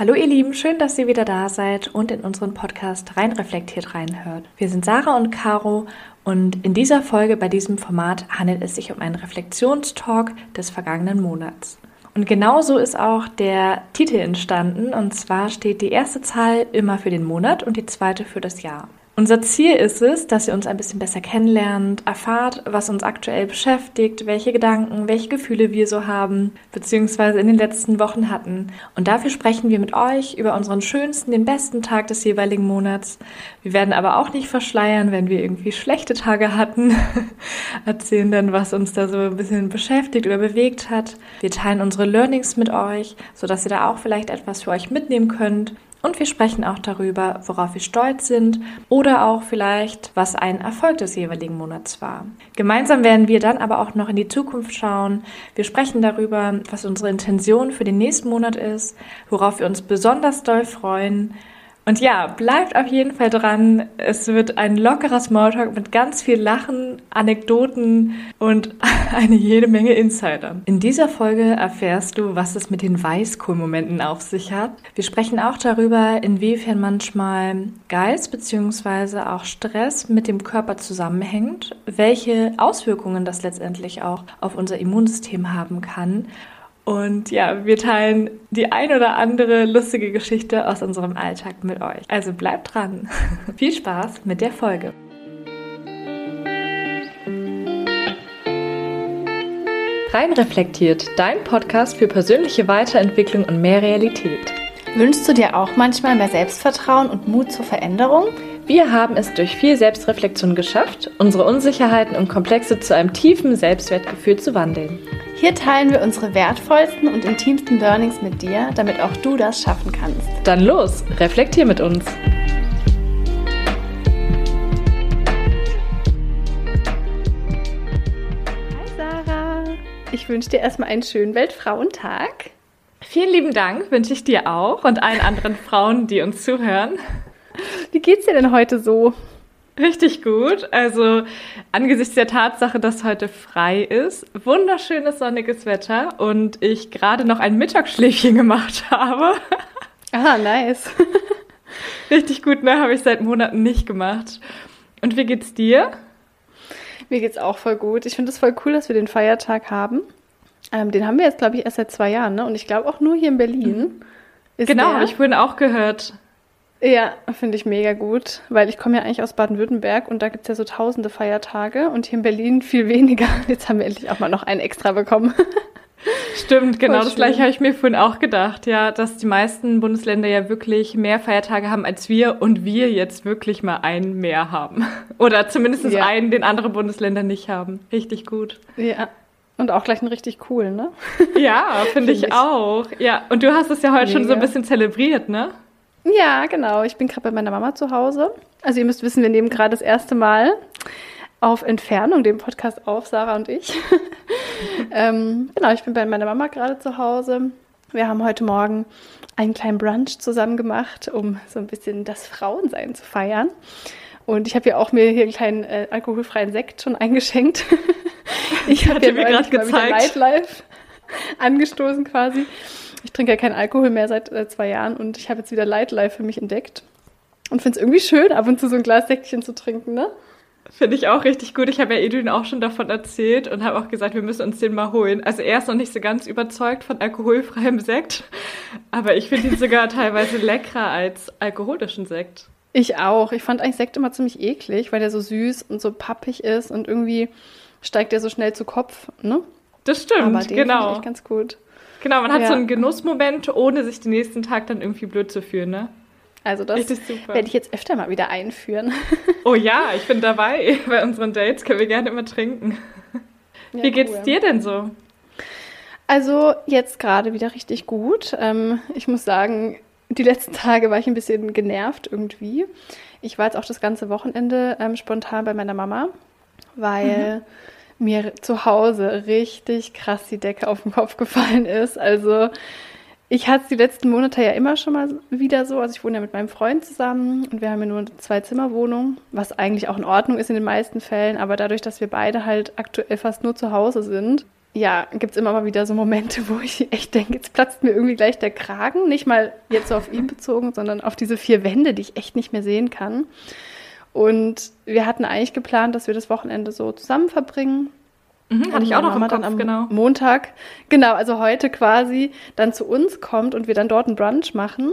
Hallo ihr Lieben, schön, dass ihr wieder da seid und in unseren Podcast reinreflektiert reinhört. Wir sind Sarah und Caro und in dieser Folge bei diesem Format handelt es sich um einen Reflexionstalk des vergangenen Monats. Und genauso ist auch der Titel entstanden und zwar steht die erste Zahl immer für den Monat und die zweite für das Jahr. Unser Ziel ist es, dass ihr uns ein bisschen besser kennenlernt, erfahrt, was uns aktuell beschäftigt, welche Gedanken, welche Gefühle wir so haben, beziehungsweise in den letzten Wochen hatten. Und dafür sprechen wir mit euch über unseren schönsten, den besten Tag des jeweiligen Monats. Wir werden aber auch nicht verschleiern, wenn wir irgendwie schlechte Tage hatten, erzählen dann, was uns da so ein bisschen beschäftigt oder bewegt hat. Wir teilen unsere Learnings mit euch, sodass ihr da auch vielleicht etwas für euch mitnehmen könnt. Und wir sprechen auch darüber, worauf wir stolz sind oder auch vielleicht, was ein Erfolg des jeweiligen Monats war. Gemeinsam werden wir dann aber auch noch in die Zukunft schauen. Wir sprechen darüber, was unsere Intention für den nächsten Monat ist, worauf wir uns besonders doll freuen und ja, bleibt auf jeden Fall dran. Es wird ein lockerer Smalltalk mit ganz viel Lachen, Anekdoten und eine jede Menge Insider. In dieser Folge erfährst du, was es mit den Weißkohlmomenten auf sich hat. Wir sprechen auch darüber, inwiefern manchmal Geist bzw. auch Stress mit dem Körper zusammenhängt, welche Auswirkungen das letztendlich auch auf unser Immunsystem haben kann und ja, wir teilen die ein oder andere lustige Geschichte aus unserem Alltag mit euch. Also bleibt dran. Viel Spaß mit der Folge. Rein reflektiert, dein Podcast für persönliche Weiterentwicklung und mehr Realität. Wünschst du dir auch manchmal mehr Selbstvertrauen und Mut zur Veränderung? Wir haben es durch viel Selbstreflexion geschafft, unsere Unsicherheiten und Komplexe zu einem tiefen Selbstwertgefühl zu wandeln. Hier teilen wir unsere wertvollsten und intimsten Learnings mit dir, damit auch du das schaffen kannst. Dann los, reflektier mit uns. Hi Sarah, ich wünsche dir erstmal einen schönen Weltfrauentag. Vielen lieben Dank wünsche ich dir auch und allen anderen Frauen, die uns zuhören. Wie geht's dir denn heute so? Richtig gut. Also angesichts der Tatsache, dass heute frei ist, wunderschönes sonniges Wetter und ich gerade noch ein Mittagsschläfchen gemacht habe. Ah, nice. Richtig gut, ne? Habe ich seit Monaten nicht gemacht. Und wie geht's dir? Mir geht's auch voll gut. Ich finde es voll cool, dass wir den Feiertag haben. Ähm, den haben wir jetzt, glaube ich, erst seit zwei Jahren, ne? Und ich glaube auch nur hier in Berlin. Mhm. genau, habe ich vorhin auch gehört. Ja, finde ich mega gut, weil ich komme ja eigentlich aus Baden-Württemberg und da gibt es ja so tausende Feiertage und hier in Berlin viel weniger. Jetzt haben wir endlich auch mal noch einen extra bekommen. Stimmt, genau das gleiche habe ich mir vorhin auch gedacht, ja, dass die meisten Bundesländer ja wirklich mehr Feiertage haben als wir und wir jetzt wirklich mal einen mehr haben. Oder zumindest ja. einen, den andere Bundesländer nicht haben. Richtig gut. Ja, und auch gleich einen richtig coolen, ne? Ja, finde find ich, ich, auch. Ja, und du hast es ja heute Mega. schon so ein bisschen zelebriert, ne? Ja, genau. Ich bin gerade bei meiner Mama zu Hause. Also ihr müsst wissen, wir nehmen gerade das erste Mal auf Entfernung den Podcast auf, Sarah und ich. ähm, genau, ich bin bei meiner Mama gerade zu Hause. Wir haben heute Morgen einen kleinen Brunch zusammen gemacht, um so ein bisschen das Frauensein zu feiern. Und ich habe ja auch mir hier einen kleinen äh, alkoholfreien Sekt schon eingeschenkt. ich habe mir gerade gezeigt. Nightlife angestoßen quasi. Ich trinke ja keinen Alkohol mehr seit äh, zwei Jahren und ich habe jetzt wieder Light Life für mich entdeckt. Und finde es irgendwie schön, ab und zu so ein Glas Säckchen zu trinken, ne? Finde ich auch richtig gut. Ich habe ja Edwin auch schon davon erzählt und habe auch gesagt, wir müssen uns den mal holen. Also er ist noch nicht so ganz überzeugt von alkoholfreiem Sekt, aber ich finde ihn sogar teilweise leckerer als alkoholischen Sekt. Ich auch. Ich fand eigentlich Sekt immer ziemlich eklig, weil der so süß und so pappig ist und irgendwie steigt der so schnell zu Kopf, ne? Das stimmt, aber den genau. Ich ganz gut. Genau, man hat ja. so einen Genussmoment, ohne sich den nächsten Tag dann irgendwie blöd zu fühlen, ne? Also das werde ich jetzt öfter mal wieder einführen. Oh ja, ich bin dabei. Bei unseren Dates können wir gerne immer trinken. Ja, Wie geht's cool. dir denn so? Also jetzt gerade wieder richtig gut. Ähm, ich muss sagen, die letzten Tage war ich ein bisschen genervt irgendwie. Ich war jetzt auch das ganze Wochenende ähm, spontan bei meiner Mama, weil mhm mir zu Hause richtig krass die Decke auf den Kopf gefallen ist. Also ich hatte es die letzten Monate ja immer schon mal wieder so. Also ich wohne ja mit meinem Freund zusammen und wir haben ja nur eine Zwei-Zimmer-Wohnung, was eigentlich auch in Ordnung ist in den meisten Fällen. Aber dadurch, dass wir beide halt aktuell fast nur zu Hause sind, ja, gibt es immer mal wieder so Momente, wo ich echt denke, jetzt platzt mir irgendwie gleich der Kragen. Nicht mal jetzt so auf ihn bezogen, sondern auf diese vier Wände, die ich echt nicht mehr sehen kann. Und wir hatten eigentlich geplant, dass wir das Wochenende so zusammen verbringen. Mhm, hatte ich auch noch Mama im Kopf, dann am genau. Montag, genau, also heute quasi dann zu uns kommt und wir dann dort einen Brunch machen.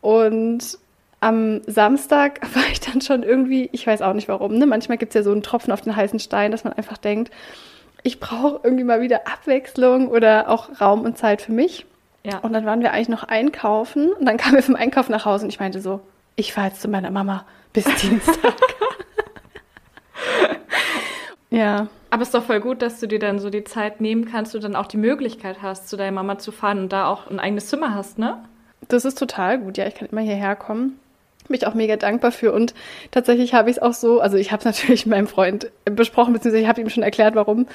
Und am Samstag war ich dann schon irgendwie, ich weiß auch nicht warum, ne? manchmal gibt es ja so einen Tropfen auf den heißen Stein, dass man einfach denkt, ich brauche irgendwie mal wieder Abwechslung oder auch Raum und Zeit für mich. Ja. Und dann waren wir eigentlich noch einkaufen und dann kamen wir vom Einkauf nach Hause und ich meinte so, ich fahre jetzt zu meiner Mama bis Dienstag. ja. Aber es ist doch voll gut, dass du dir dann so die Zeit nehmen kannst und dann auch die Möglichkeit hast, zu deiner Mama zu fahren und da auch ein eigenes Zimmer hast, ne? Das ist total gut. Ja, ich kann immer hierher kommen. Bin ich auch mega dankbar für. Und tatsächlich habe ich es auch so, also ich habe es natürlich mit meinem Freund besprochen, beziehungsweise ich habe ihm schon erklärt, warum.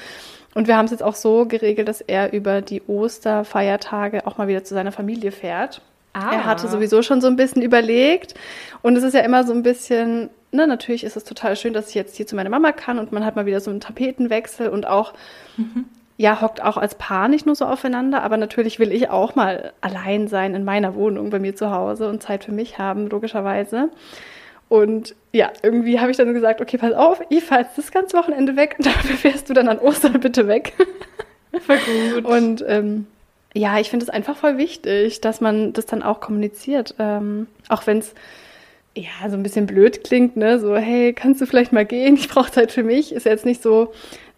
Und wir haben es jetzt auch so geregelt, dass er über die Osterfeiertage auch mal wieder zu seiner Familie fährt. Ah. Er hatte sowieso schon so ein bisschen überlegt. Und es ist ja immer so ein bisschen, ne, natürlich ist es total schön, dass ich jetzt hier zu meiner Mama kann und man hat mal wieder so einen Tapetenwechsel und auch, mhm. ja, hockt auch als Paar nicht nur so aufeinander, aber natürlich will ich auch mal allein sein in meiner Wohnung bei mir zu Hause und Zeit für mich haben, logischerweise. Und ja, irgendwie habe ich dann gesagt, okay, pass auf, ich fahre jetzt das ganze Wochenende weg und dafür fährst du dann an Ostern bitte weg. Voll gut. Und ähm, ja, ich finde es einfach voll wichtig, dass man das dann auch kommuniziert. Ähm, auch wenn es ja so ein bisschen blöd klingt, ne? So, hey, kannst du vielleicht mal gehen? Ich brauche Zeit für mich. Ist ja jetzt nicht so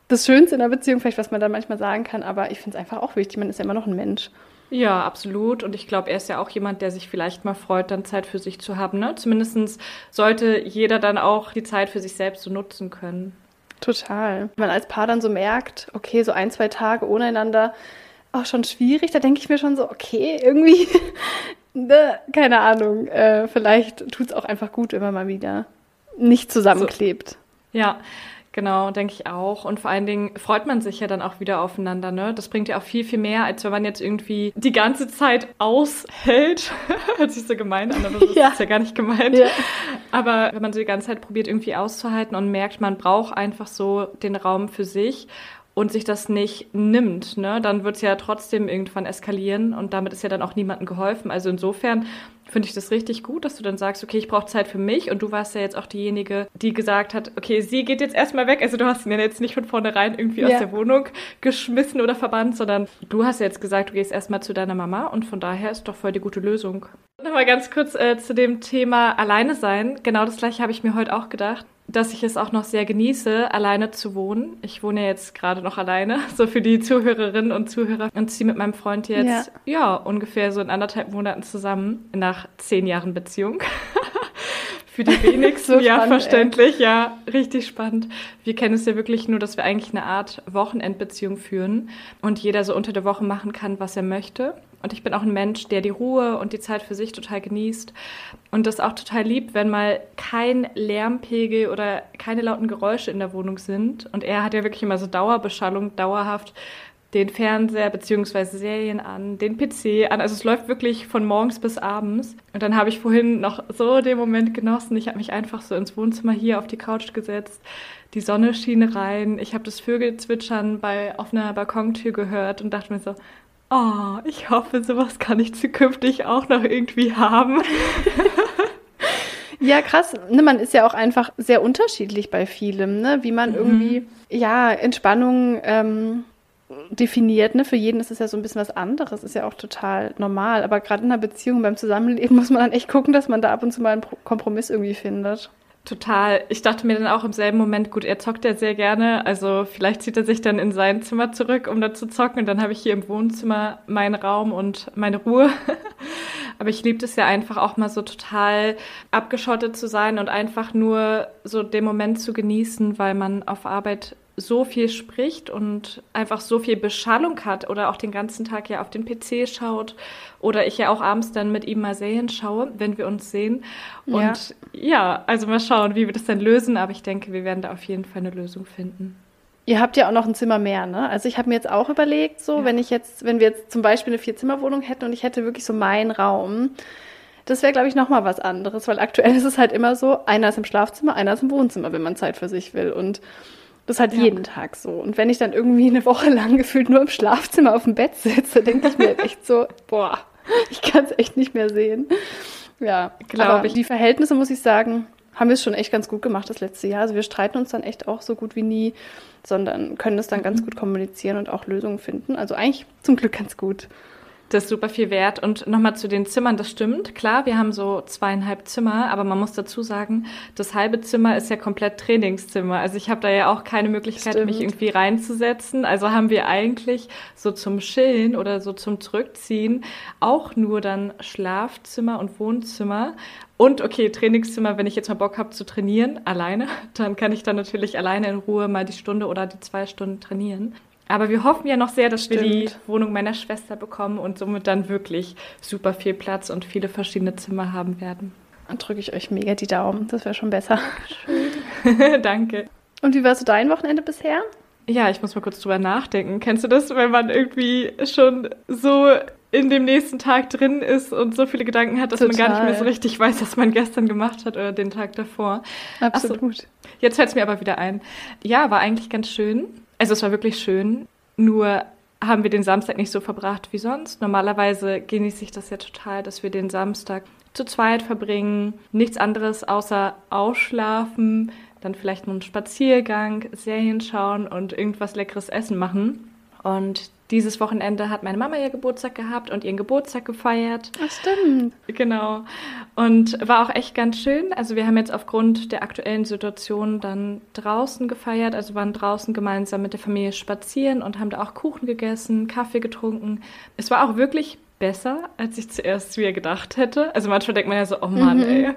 das Schönste in der Beziehung, vielleicht, was man da manchmal sagen kann, aber ich finde es einfach auch wichtig. Man ist ja immer noch ein Mensch. Ja, absolut. Und ich glaube, er ist ja auch jemand, der sich vielleicht mal freut, dann Zeit für sich zu haben. Ne? Zumindest sollte jeder dann auch die Zeit für sich selbst so nutzen können. Total. Wenn man als Paar dann so merkt, okay, so ein, zwei Tage ohne einander, auch schon schwierig. Da denke ich mir schon so, okay, irgendwie, ne, keine Ahnung, äh, vielleicht tut es auch einfach gut, wenn man mal wieder nicht zusammenklebt. So. Ja, Genau, denke ich auch. Und vor allen Dingen freut man sich ja dann auch wieder aufeinander, ne? Das bringt ja auch viel, viel mehr, als wenn man jetzt irgendwie die ganze Zeit aushält. Hört sich so gemein an, aber das ja. ist ja gar nicht gemeint. Ja. Aber wenn man so die ganze Zeit probiert, irgendwie auszuhalten und merkt, man braucht einfach so den Raum für sich und sich das nicht nimmt, ne, dann wird es ja trotzdem irgendwann eskalieren und damit ist ja dann auch niemandem geholfen. Also insofern finde ich das richtig gut, dass du dann sagst, okay, ich brauche Zeit für mich und du warst ja jetzt auch diejenige, die gesagt hat, okay, sie geht jetzt erstmal weg. Also du hast ihn ja jetzt nicht von vornherein irgendwie ja. aus der Wohnung geschmissen oder verbannt, sondern du hast ja jetzt gesagt, du gehst erstmal zu deiner Mama und von daher ist doch voll die gute Lösung. Nochmal ganz kurz äh, zu dem Thema alleine sein. Genau das gleiche habe ich mir heute auch gedacht dass ich es auch noch sehr genieße, alleine zu wohnen. Ich wohne jetzt gerade noch alleine, so für die Zuhörerinnen und Zuhörer und ziehe mit meinem Freund jetzt ja. ja ungefähr so in anderthalb Monaten zusammen nach zehn Jahren Beziehung. für die wenigsten, so ja, verständlich, ey. ja, richtig spannend. Wir kennen es ja wirklich nur, dass wir eigentlich eine Art Wochenendbeziehung führen und jeder so unter der Woche machen kann, was er möchte. Und ich bin auch ein Mensch, der die Ruhe und die Zeit für sich total genießt und das auch total liebt, wenn mal kein Lärmpegel oder keine lauten Geräusche in der Wohnung sind. Und er hat ja wirklich immer so Dauerbeschallung, dauerhaft den Fernseher bzw. Serien an, den PC an. Also es läuft wirklich von morgens bis abends. Und dann habe ich vorhin noch so den Moment genossen. Ich habe mich einfach so ins Wohnzimmer hier auf die Couch gesetzt. Die Sonne schien rein. Ich habe das Vögelzwitschern bei auf einer Balkontür gehört und dachte mir so, oh, ich hoffe, sowas kann ich zukünftig auch noch irgendwie haben. Ja, krass. Ne, man ist ja auch einfach sehr unterschiedlich bei vielem, ne? wie man mhm. irgendwie ja Entspannung ähm, definiert. Ne? Für jeden ist es ja so ein bisschen was anderes, ist ja auch total normal. Aber gerade in einer Beziehung, beim Zusammenleben muss man dann echt gucken, dass man da ab und zu mal einen Kompromiss irgendwie findet. Total. Ich dachte mir dann auch im selben Moment, gut, er zockt ja sehr gerne. Also vielleicht zieht er sich dann in sein Zimmer zurück, um da zu zocken. Und dann habe ich hier im Wohnzimmer meinen Raum und meine Ruhe. Aber ich liebe es ja einfach auch mal so total abgeschottet zu sein und einfach nur so den Moment zu genießen, weil man auf Arbeit so viel spricht und einfach so viel Beschallung hat oder auch den ganzen Tag ja auf den PC schaut oder ich ja auch abends dann mit ihm mal Serien schaue, wenn wir uns sehen. Und ja, ja also mal schauen, wie wir das dann lösen, aber ich denke, wir werden da auf jeden Fall eine Lösung finden. Ihr habt ja auch noch ein Zimmer mehr, ne? Also ich habe mir jetzt auch überlegt, so, ja. wenn ich jetzt, wenn wir jetzt zum Beispiel eine Vierzimmerwohnung hätten und ich hätte wirklich so meinen Raum, das wäre, glaube ich, nochmal was anderes, weil aktuell ist es halt immer so, einer ist im Schlafzimmer, einer ist im Wohnzimmer, wenn man Zeit für sich will. Und Das ist halt Ja. jeden Tag so. Und wenn ich dann irgendwie eine Woche lang gefühlt nur im Schlafzimmer auf dem Bett sitze, denke ich mir halt echt so, boah, ich kann es echt nicht mehr sehen. Ja, Glaub aber ich. die Verhältnisse, muss ich sagen, haben wir es schon echt ganz gut gemacht das letzte Jahr. Also wir streiten uns dann echt auch so gut wie nie, sondern können das dann Mhm. ganz gut kommunizieren und auch Lösungen finden. Also eigentlich zum Glück ganz gut. Das ist super viel wert. Und nochmal zu den Zimmern, das stimmt. Klar, wir haben so zweieinhalb Zimmer, aber man muss dazu sagen, das halbe Zimmer ist ja komplett Trainingszimmer. Also ich habe da ja auch keine Möglichkeit, Stimmt. mich irgendwie reinzusetzen. Also haben wir eigentlich so zum Chillen oder so zum Zurückziehen auch nur dann Schlafzimmer und Wohnzimmer. Und okay, Trainingszimmer, wenn ich jetzt mal Bock habe zu trainieren, alleine, dann kann ich dann natürlich alleine in Ruhe mal die Stunde oder die zwei Stunden trainieren. Aber wir hoffen ja noch sehr, dass wir die Stimmt. Wohnung meiner Schwester bekommen und somit dann wirklich super viel Platz und viele verschiedene Zimmer haben werden. Dann drücke ich euch mega die Daumen. Das wäre schon besser. Danke. Und wie war so dein Wochenende bisher? Ja, ich muss mal kurz drüber nachdenken. Kennst du das, wenn man irgendwie schon so in dem nächsten Tag drin ist und so viele Gedanken hat, dass man gar nicht mehr so Total. richtig weiß, was man gestern gemacht hat oder den Tag davor? Absolut. Jetzt fällt es mir aber wieder ein. Ja, war eigentlich ganz schön. Also es war wirklich schön. Nur haben wir den Samstag nicht so verbracht wie sonst. Normalerweise genieße ich das ja total, dass wir den Samstag zu zweit verbringen. Nichts anderes außer ausschlafen, dann vielleicht einen Spaziergang, Serien schauen und irgendwas Leckeres essen machen. Und dieses Wochenende hat meine Mama ihr Geburtstag gehabt und ihren Geburtstag gefeiert. Ach, stimmt. Genau. Und war auch echt ganz schön. Also wir haben jetzt aufgrund der aktuellen Situation dann draußen gefeiert, also waren draußen gemeinsam mit der Familie spazieren und haben da auch Kuchen gegessen, Kaffee getrunken. Es war auch wirklich besser, als ich zuerst mir gedacht hätte. Also manchmal denkt man ja so, oh Mann, ey,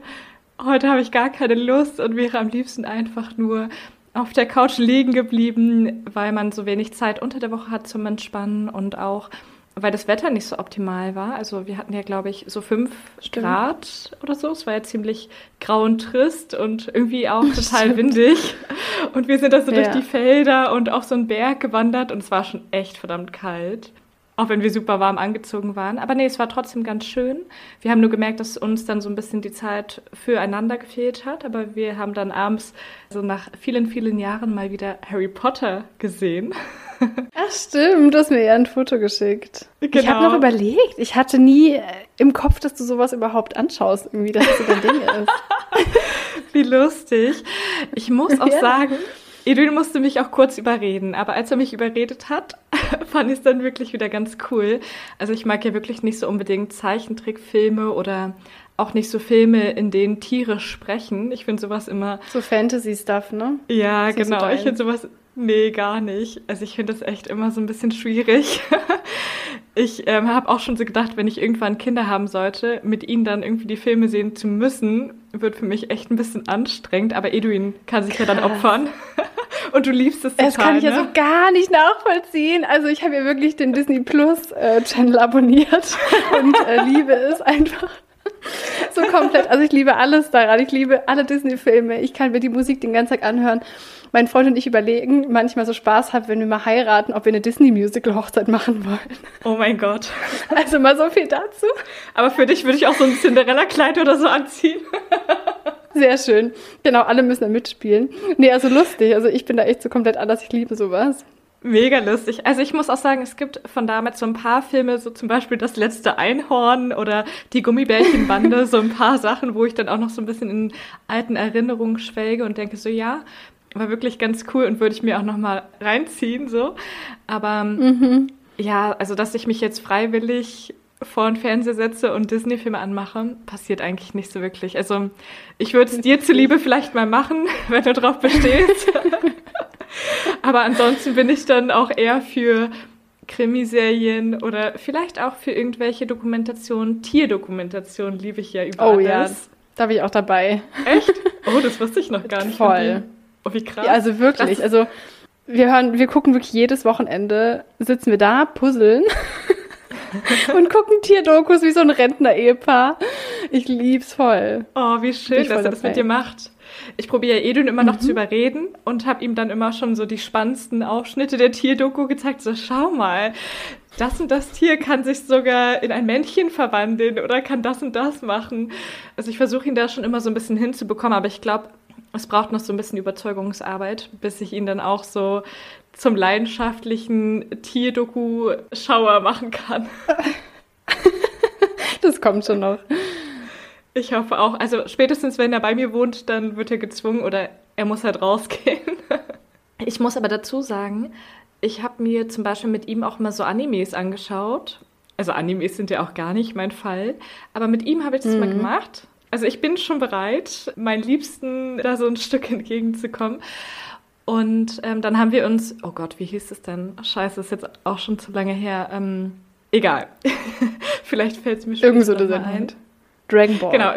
heute habe ich gar keine Lust und wäre am liebsten einfach nur auf der Couch liegen geblieben, weil man so wenig Zeit unter der Woche hat zum Entspannen und auch weil das Wetter nicht so optimal war. Also wir hatten ja, glaube ich, so fünf Stimmt. Grad oder so. Es war ja ziemlich grau und trist und irgendwie auch total Stimmt. windig. Und wir sind da so durch Ja. die Felder und auf so einen Berg gewandert und es war schon echt verdammt kalt. Auch wenn wir super warm angezogen waren. Aber nee, es war trotzdem ganz schön. Wir haben nur gemerkt, dass uns dann so ein bisschen die Zeit füreinander gefehlt hat. Aber wir haben dann abends, so nach vielen, vielen Jahren, mal wieder Harry Potter gesehen. Ach, stimmt. Du hast mir ja ein Foto geschickt. Ich Genau. habe noch überlegt. Ich hatte nie äh, im Kopf, dass du sowas überhaupt anschaust, irgendwie, dass das so dein Ding ist. Wie lustig. Ich muss auch Ja. sagen, Edwin musste mich auch kurz überreden, aber als er mich überredet hat, fand ich es dann wirklich wieder ganz cool. Also ich mag ja wirklich nicht so unbedingt Zeichentrickfilme oder auch nicht so Filme, in denen Tiere sprechen. Ich finde sowas immer, So Fantasy-Stuff, ne? ja, so genau, ich finde sowas, nee, gar nicht. Also ich finde das echt immer so ein bisschen schwierig. Ich ähm, habe auch schon so gedacht, wenn ich irgendwann Kinder haben sollte, mit ihnen dann irgendwie die Filme sehen zu müssen, wird für mich echt ein bisschen anstrengend. Aber Edwin kann sich ja dann Krass. opfern. Und du liebst es total, Das kann ich ja ne? so gar nicht nachvollziehen. Also ich habe ja wirklich den Disney Plus äh, Channel abonniert und äh, liebe es einfach so komplett. Also ich liebe alles daran. Ich liebe alle Disney-Filme. Ich kann mir die Musik den ganzen Tag anhören. Mein Freund und ich überlegen manchmal so Spaß haben, wenn wir mal heiraten, ob wir eine Disney-Musical-Hochzeit machen wollen. Oh mein Gott. Also mal so viel dazu. Aber für dich würde ich auch so ein Cinderella-Kleid oder so anziehen. Sehr schön. Genau, alle müssen da mitspielen. Nee, also lustig. Also ich bin da echt so komplett anders. Ich liebe sowas. Mega lustig. Also ich muss auch sagen, es gibt von damals so ein paar Filme, so zum Beispiel Das letzte Einhorn oder Die Gummibärchenbande, so ein paar Sachen, wo ich dann auch noch so ein bisschen in alten Erinnerungen schwelge und denke so, ja, war wirklich ganz cool und würde ich mir auch noch mal reinziehen so. Aber ja, also dass ich mich jetzt freiwillig vor den Fernseher setze und Disney-Filme anmache, passiert eigentlich nicht so wirklich. Also ich würde es dir zuliebe vielleicht mal machen, wenn du drauf bestehst. Aber ansonsten bin ich dann auch eher für Krimiserien oder vielleicht auch für irgendwelche Dokumentationen. Tierdokumentationen liebe ich ja über Oh ja, alles. da bin ich auch dabei. Echt? Oh, das wusste ich noch gar nicht. Voll. Oh, wie krass. Ja, also wirklich. Das- Also wir hören, wir gucken wirklich jedes Wochenende, sitzen wir da, puzzeln und gucken Tierdokus wie so ein Rentner-Ehepaar. Ich lieb's voll. Oh, wie schön, dass er das mit dir macht. Ich probiere Edun immer noch Mhm. zu überreden und habe ihm dann immer schon so die spannendsten Ausschnitte der Tierdoku gezeigt. So, schau mal, das und das Tier kann sich sogar in ein Männchen verwandeln oder kann das und das machen. Also ich versuche ihn da schon immer so ein bisschen hinzubekommen, aber ich glaube, es braucht noch so ein bisschen Überzeugungsarbeit, bis ich ihn dann auch so zum leidenschaftlichen Tierdoku-Schauer machen kann. das kommt schon noch. Ich hoffe auch. Also spätestens, wenn er bei mir wohnt, dann wird er gezwungen oder er muss halt rausgehen. Ich muss aber dazu sagen, ich habe mir zum Beispiel mit ihm auch mal so Animes angeschaut. Also Animes sind ja auch gar nicht mein Fall. Aber mit ihm habe ich das mhm. mal gemacht. Also ich bin schon bereit, meinen Liebsten da so ein Stück entgegenzukommen. Und ähm, dann haben wir uns, oh Gott, wie hieß es denn? Scheiße, ist jetzt auch schon zu lange her. Ähm, egal. Vielleicht fällt es mir schon Irgend so ein. Dragon Ball. Genau.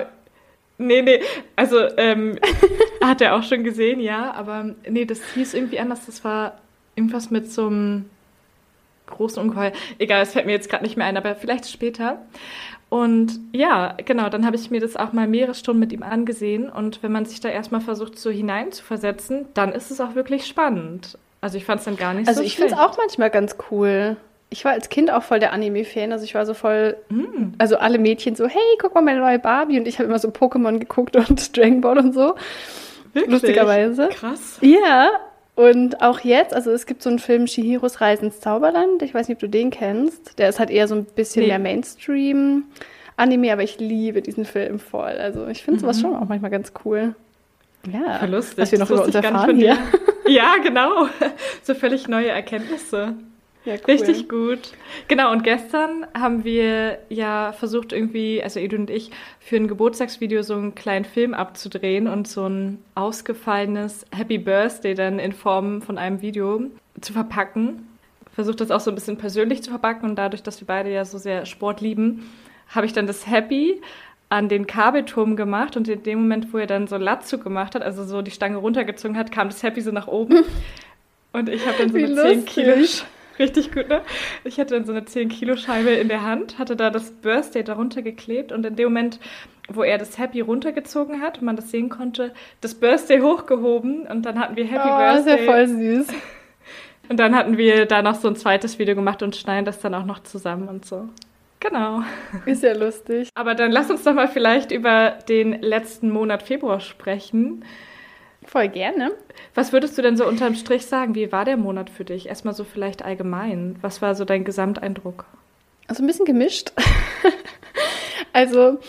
Nee, nee, also ähm, hat er auch schon gesehen, ja, aber nee, das hieß irgendwie anders. Das war irgendwas mit so einem großen Ungeheuer. Egal, es fällt mir jetzt gerade nicht mehr ein, aber vielleicht später. Und ja, genau, dann habe ich mir das auch mal mehrere Stunden mit ihm angesehen. Und wenn man sich da erstmal versucht, so hineinzuversetzen, dann ist es auch wirklich spannend. Also ich fand es dann gar nicht also so Also ich finde es auch manchmal ganz cool. Ich war als Kind auch voll der Anime-Fan. Also ich war so voll, mm. also alle Mädchen so, hey, guck mal meine neue Barbie. Und ich habe immer so Pokémon geguckt und Dragon Ball und so. Wirklich? Lustigerweise. Krass. Ja, und auch jetzt, also es gibt so einen Film Shihiros Reisen ins Zauberland. Ich weiß nicht, ob du den kennst. Der ist halt eher so ein bisschen nee. mehr Mainstream. Anime, aber ich liebe diesen Film voll. Also ich finde sowas mhm. schon auch manchmal ganz cool. Ja, Verlustig. was wir noch über uns erfahren hier. Ja, genau. So völlig neue Erkenntnisse. Ja, cool. Richtig gut. Genau, und gestern haben wir ja versucht irgendwie, also Edu und ich, für ein Geburtstagsvideo so einen kleinen Film abzudrehen und so ein ausgefallenes Happy Birthday dann in Form von einem Video zu verpacken. Versucht das auch so ein bisschen persönlich zu verpacken und dadurch, dass wir beide ja so sehr Sport lieben, habe ich dann das Happy an den Kabelturm gemacht und in dem Moment, wo er dann so Latzug gemacht hat, also so die Stange runtergezogen hat, kam das Happy so nach oben. Und ich habe dann so Wie eine 10 Kilo Richtig gut, ne? Ich hatte dann so eine 10-Kilo-Scheibe in der Hand, hatte da das Birthday darunter geklebt und in dem Moment, wo er das Happy runtergezogen hat und man das sehen konnte, das Birthday hochgehoben und dann hatten wir Happy oh, Birthday. Das ist ja voll süß. Und dann hatten wir da noch so ein zweites Video gemacht und schneiden das dann auch noch zusammen und so. Genau. Ist ja lustig. Aber dann lass uns doch mal vielleicht über den letzten Monat Februar sprechen. Voll gerne. Was würdest du denn so unterm Strich sagen? Wie war der Monat für dich? Erstmal so vielleicht allgemein. Was war so dein Gesamteindruck? Also ein bisschen gemischt. also,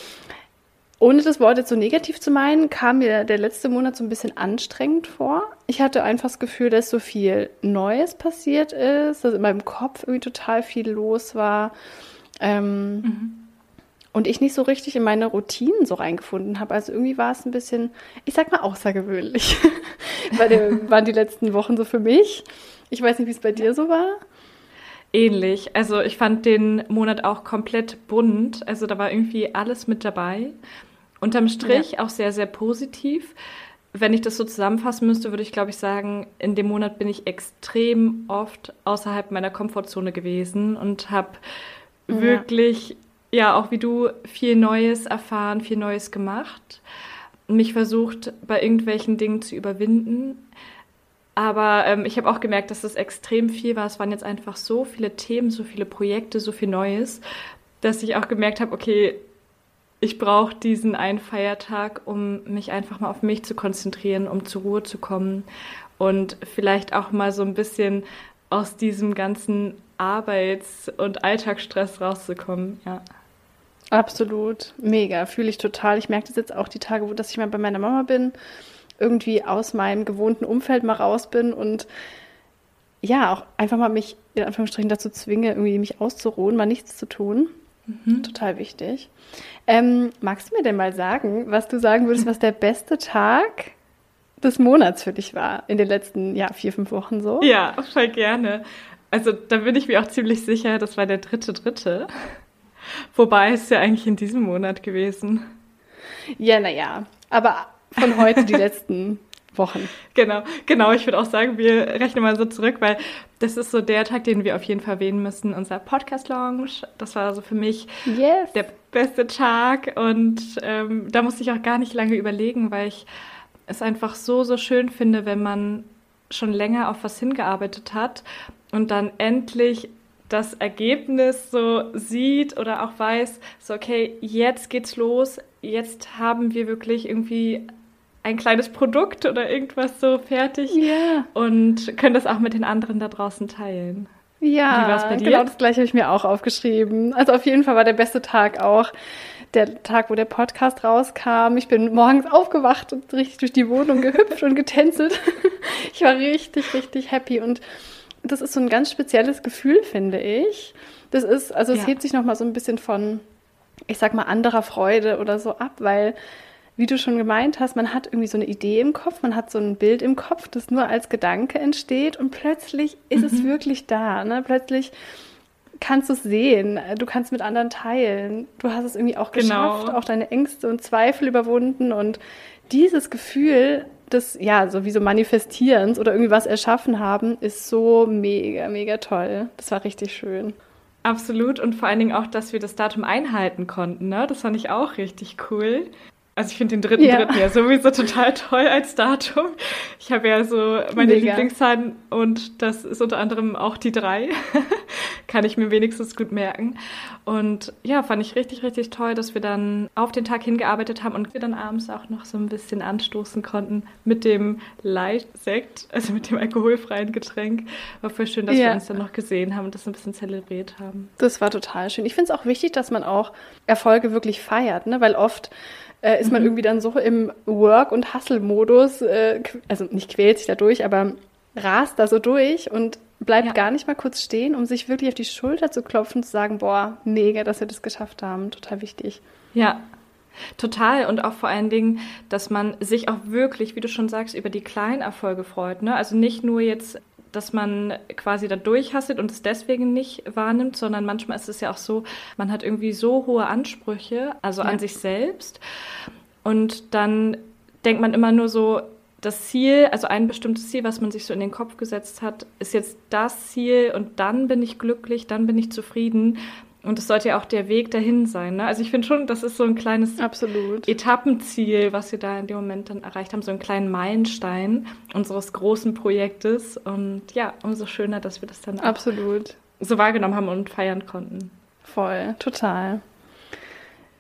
ohne das Wort jetzt so negativ zu meinen, kam mir der letzte Monat so ein bisschen anstrengend vor. Ich hatte einfach das Gefühl, dass so viel Neues passiert ist, dass in meinem Kopf irgendwie total viel los war. Ähm, mhm und ich nicht so richtig in meine Routinen so reingefunden habe. Also irgendwie war es ein bisschen, ich sag mal, außergewöhnlich. Weil waren die letzten Wochen so für mich. Ich weiß nicht, wie es bei dir so war. Ähnlich. Also ich fand den Monat auch komplett bunt. Also da war irgendwie alles mit dabei. Unterm Strich ja. auch sehr, sehr positiv. Wenn ich das so zusammenfassen müsste, würde ich, glaube ich, sagen, in dem Monat bin ich extrem oft außerhalb meiner Komfortzone gewesen und habe ja. wirklich ja, auch wie du, viel Neues erfahren, viel Neues gemacht. Mich versucht, bei irgendwelchen Dingen zu überwinden. Aber ähm, ich habe auch gemerkt, dass das extrem viel war. Es waren jetzt einfach so viele Themen, so viele Projekte, so viel Neues, dass ich auch gemerkt habe, okay, ich brauche diesen einen Feiertag, um mich einfach mal auf mich zu konzentrieren, um zur Ruhe zu kommen und vielleicht auch mal so ein bisschen aus diesem ganzen Arbeits- und Alltagsstress rauszukommen. Ja. Absolut, mega, fühle ich total. Ich merke das jetzt auch die Tage, wo dass ich mal bei meiner Mama bin, irgendwie aus meinem gewohnten Umfeld mal raus bin und ja, auch einfach mal mich in Anführungsstrichen dazu zwinge, irgendwie mich auszuruhen, mal nichts zu tun. Mhm. Total wichtig. Ähm, magst du mir denn mal sagen, was du sagen würdest, was der beste Tag des Monats für dich war in den letzten ja, vier, fünf Wochen so? Ja, voll gerne. Also da bin ich mir auch ziemlich sicher, das war der dritte, dritte. Wobei es ja eigentlich in diesem Monat gewesen. Ja, naja. Aber von heute die letzten Wochen. Genau, genau. Ich würde auch sagen, wir rechnen mal so zurück, weil das ist so der Tag, den wir auf jeden Fall erwähnen müssen. Unser Podcast-Lounge. Das war also für mich yes. der beste Tag. Und ähm, da musste ich auch gar nicht lange überlegen, weil ich es einfach so, so schön finde, wenn man schon länger auf was hingearbeitet hat und dann endlich das Ergebnis so sieht oder auch weiß, so okay, jetzt geht's los, jetzt haben wir wirklich irgendwie ein kleines Produkt oder irgendwas so fertig Ja. und können das auch mit den anderen da draußen teilen. Ja, genau das gleiche habe ich mir auch aufgeschrieben. Also auf jeden Fall war der beste Tag auch der Tag, wo der Podcast rauskam. Ich bin morgens aufgewacht und richtig durch die Wohnung gehüpft und getänzelt. Ich war richtig, richtig happy und das ist so ein ganz spezielles Gefühl, finde ich. Das ist, also es Ja. hebt sich noch mal so ein bisschen von, ich sag mal, anderer Freude oder so ab, weil wie du schon gemeint hast, man hat irgendwie so eine Idee im Kopf, man hat so ein Bild im Kopf, das nur als Gedanke entsteht und plötzlich ist es wirklich da. Ne? Plötzlich kannst du es sehen, du kannst mit anderen teilen, du hast es irgendwie auch Genau. geschafft, auch deine Ängste und Zweifel überwunden und dieses Gefühl des, ja, sowieso Manifestierens oder irgendwie was erschaffen haben, ist so mega, mega toll. Das war richtig schön. Absolut und vor allen Dingen auch, dass wir das Datum einhalten konnten. Ne? Das fand ich auch richtig cool. Also ich finde den dritten Ja. dritten ja sowieso total toll als Datum. Ich habe ja so meine Mega. Lieblingszahlen und das ist unter anderem auch die drei. Kann ich mir wenigstens gut merken. Und ja, fand ich richtig, richtig toll, dass wir dann auf den Tag hingearbeitet haben und wir dann abends auch noch so ein bisschen anstoßen konnten mit dem Leitsekt, also mit dem alkoholfreien Getränk. War voll schön, dass wir Ja. uns dann noch gesehen haben und das ein bisschen zelebriert haben. Das war total schön. Ich finde es auch wichtig, dass man auch Erfolge wirklich feiert, ne? weil oft äh, ist man irgendwie dann so im Work- und Hustle-Modus, äh, also nicht quält sich da durch, aber rast da so durch und bleibt Ja. gar nicht mal kurz stehen, um sich wirklich auf die Schulter zu klopfen zu sagen, boah, mega, dass wir das geschafft haben. Total wichtig. Ja, total. Und auch vor allen Dingen, dass man sich auch wirklich, wie du schon sagst, über die kleinen Erfolge freut. Ne? Also nicht nur jetzt, dass man quasi da durchhasselt und es deswegen nicht wahrnimmt, sondern manchmal ist es ja auch so, man hat irgendwie so hohe Ansprüche, also Ja. an sich selbst. Und dann denkt man immer nur so, das Ziel, also ein bestimmtes Ziel, was man sich so in den Kopf gesetzt hat, ist jetzt das Ziel und dann bin ich glücklich, dann bin ich zufrieden. Und es sollte ja auch der Weg dahin sein. Ne? Also ich finde schon, das ist so ein kleines Absolut. Etappenziel, was wir da in dem Moment dann erreicht haben, so einen kleinen Meilenstein unseres großen Projektes. Und ja, umso schöner, dass wir das dann auch Absolut. so wahrgenommen haben und feiern konnten. Voll, total.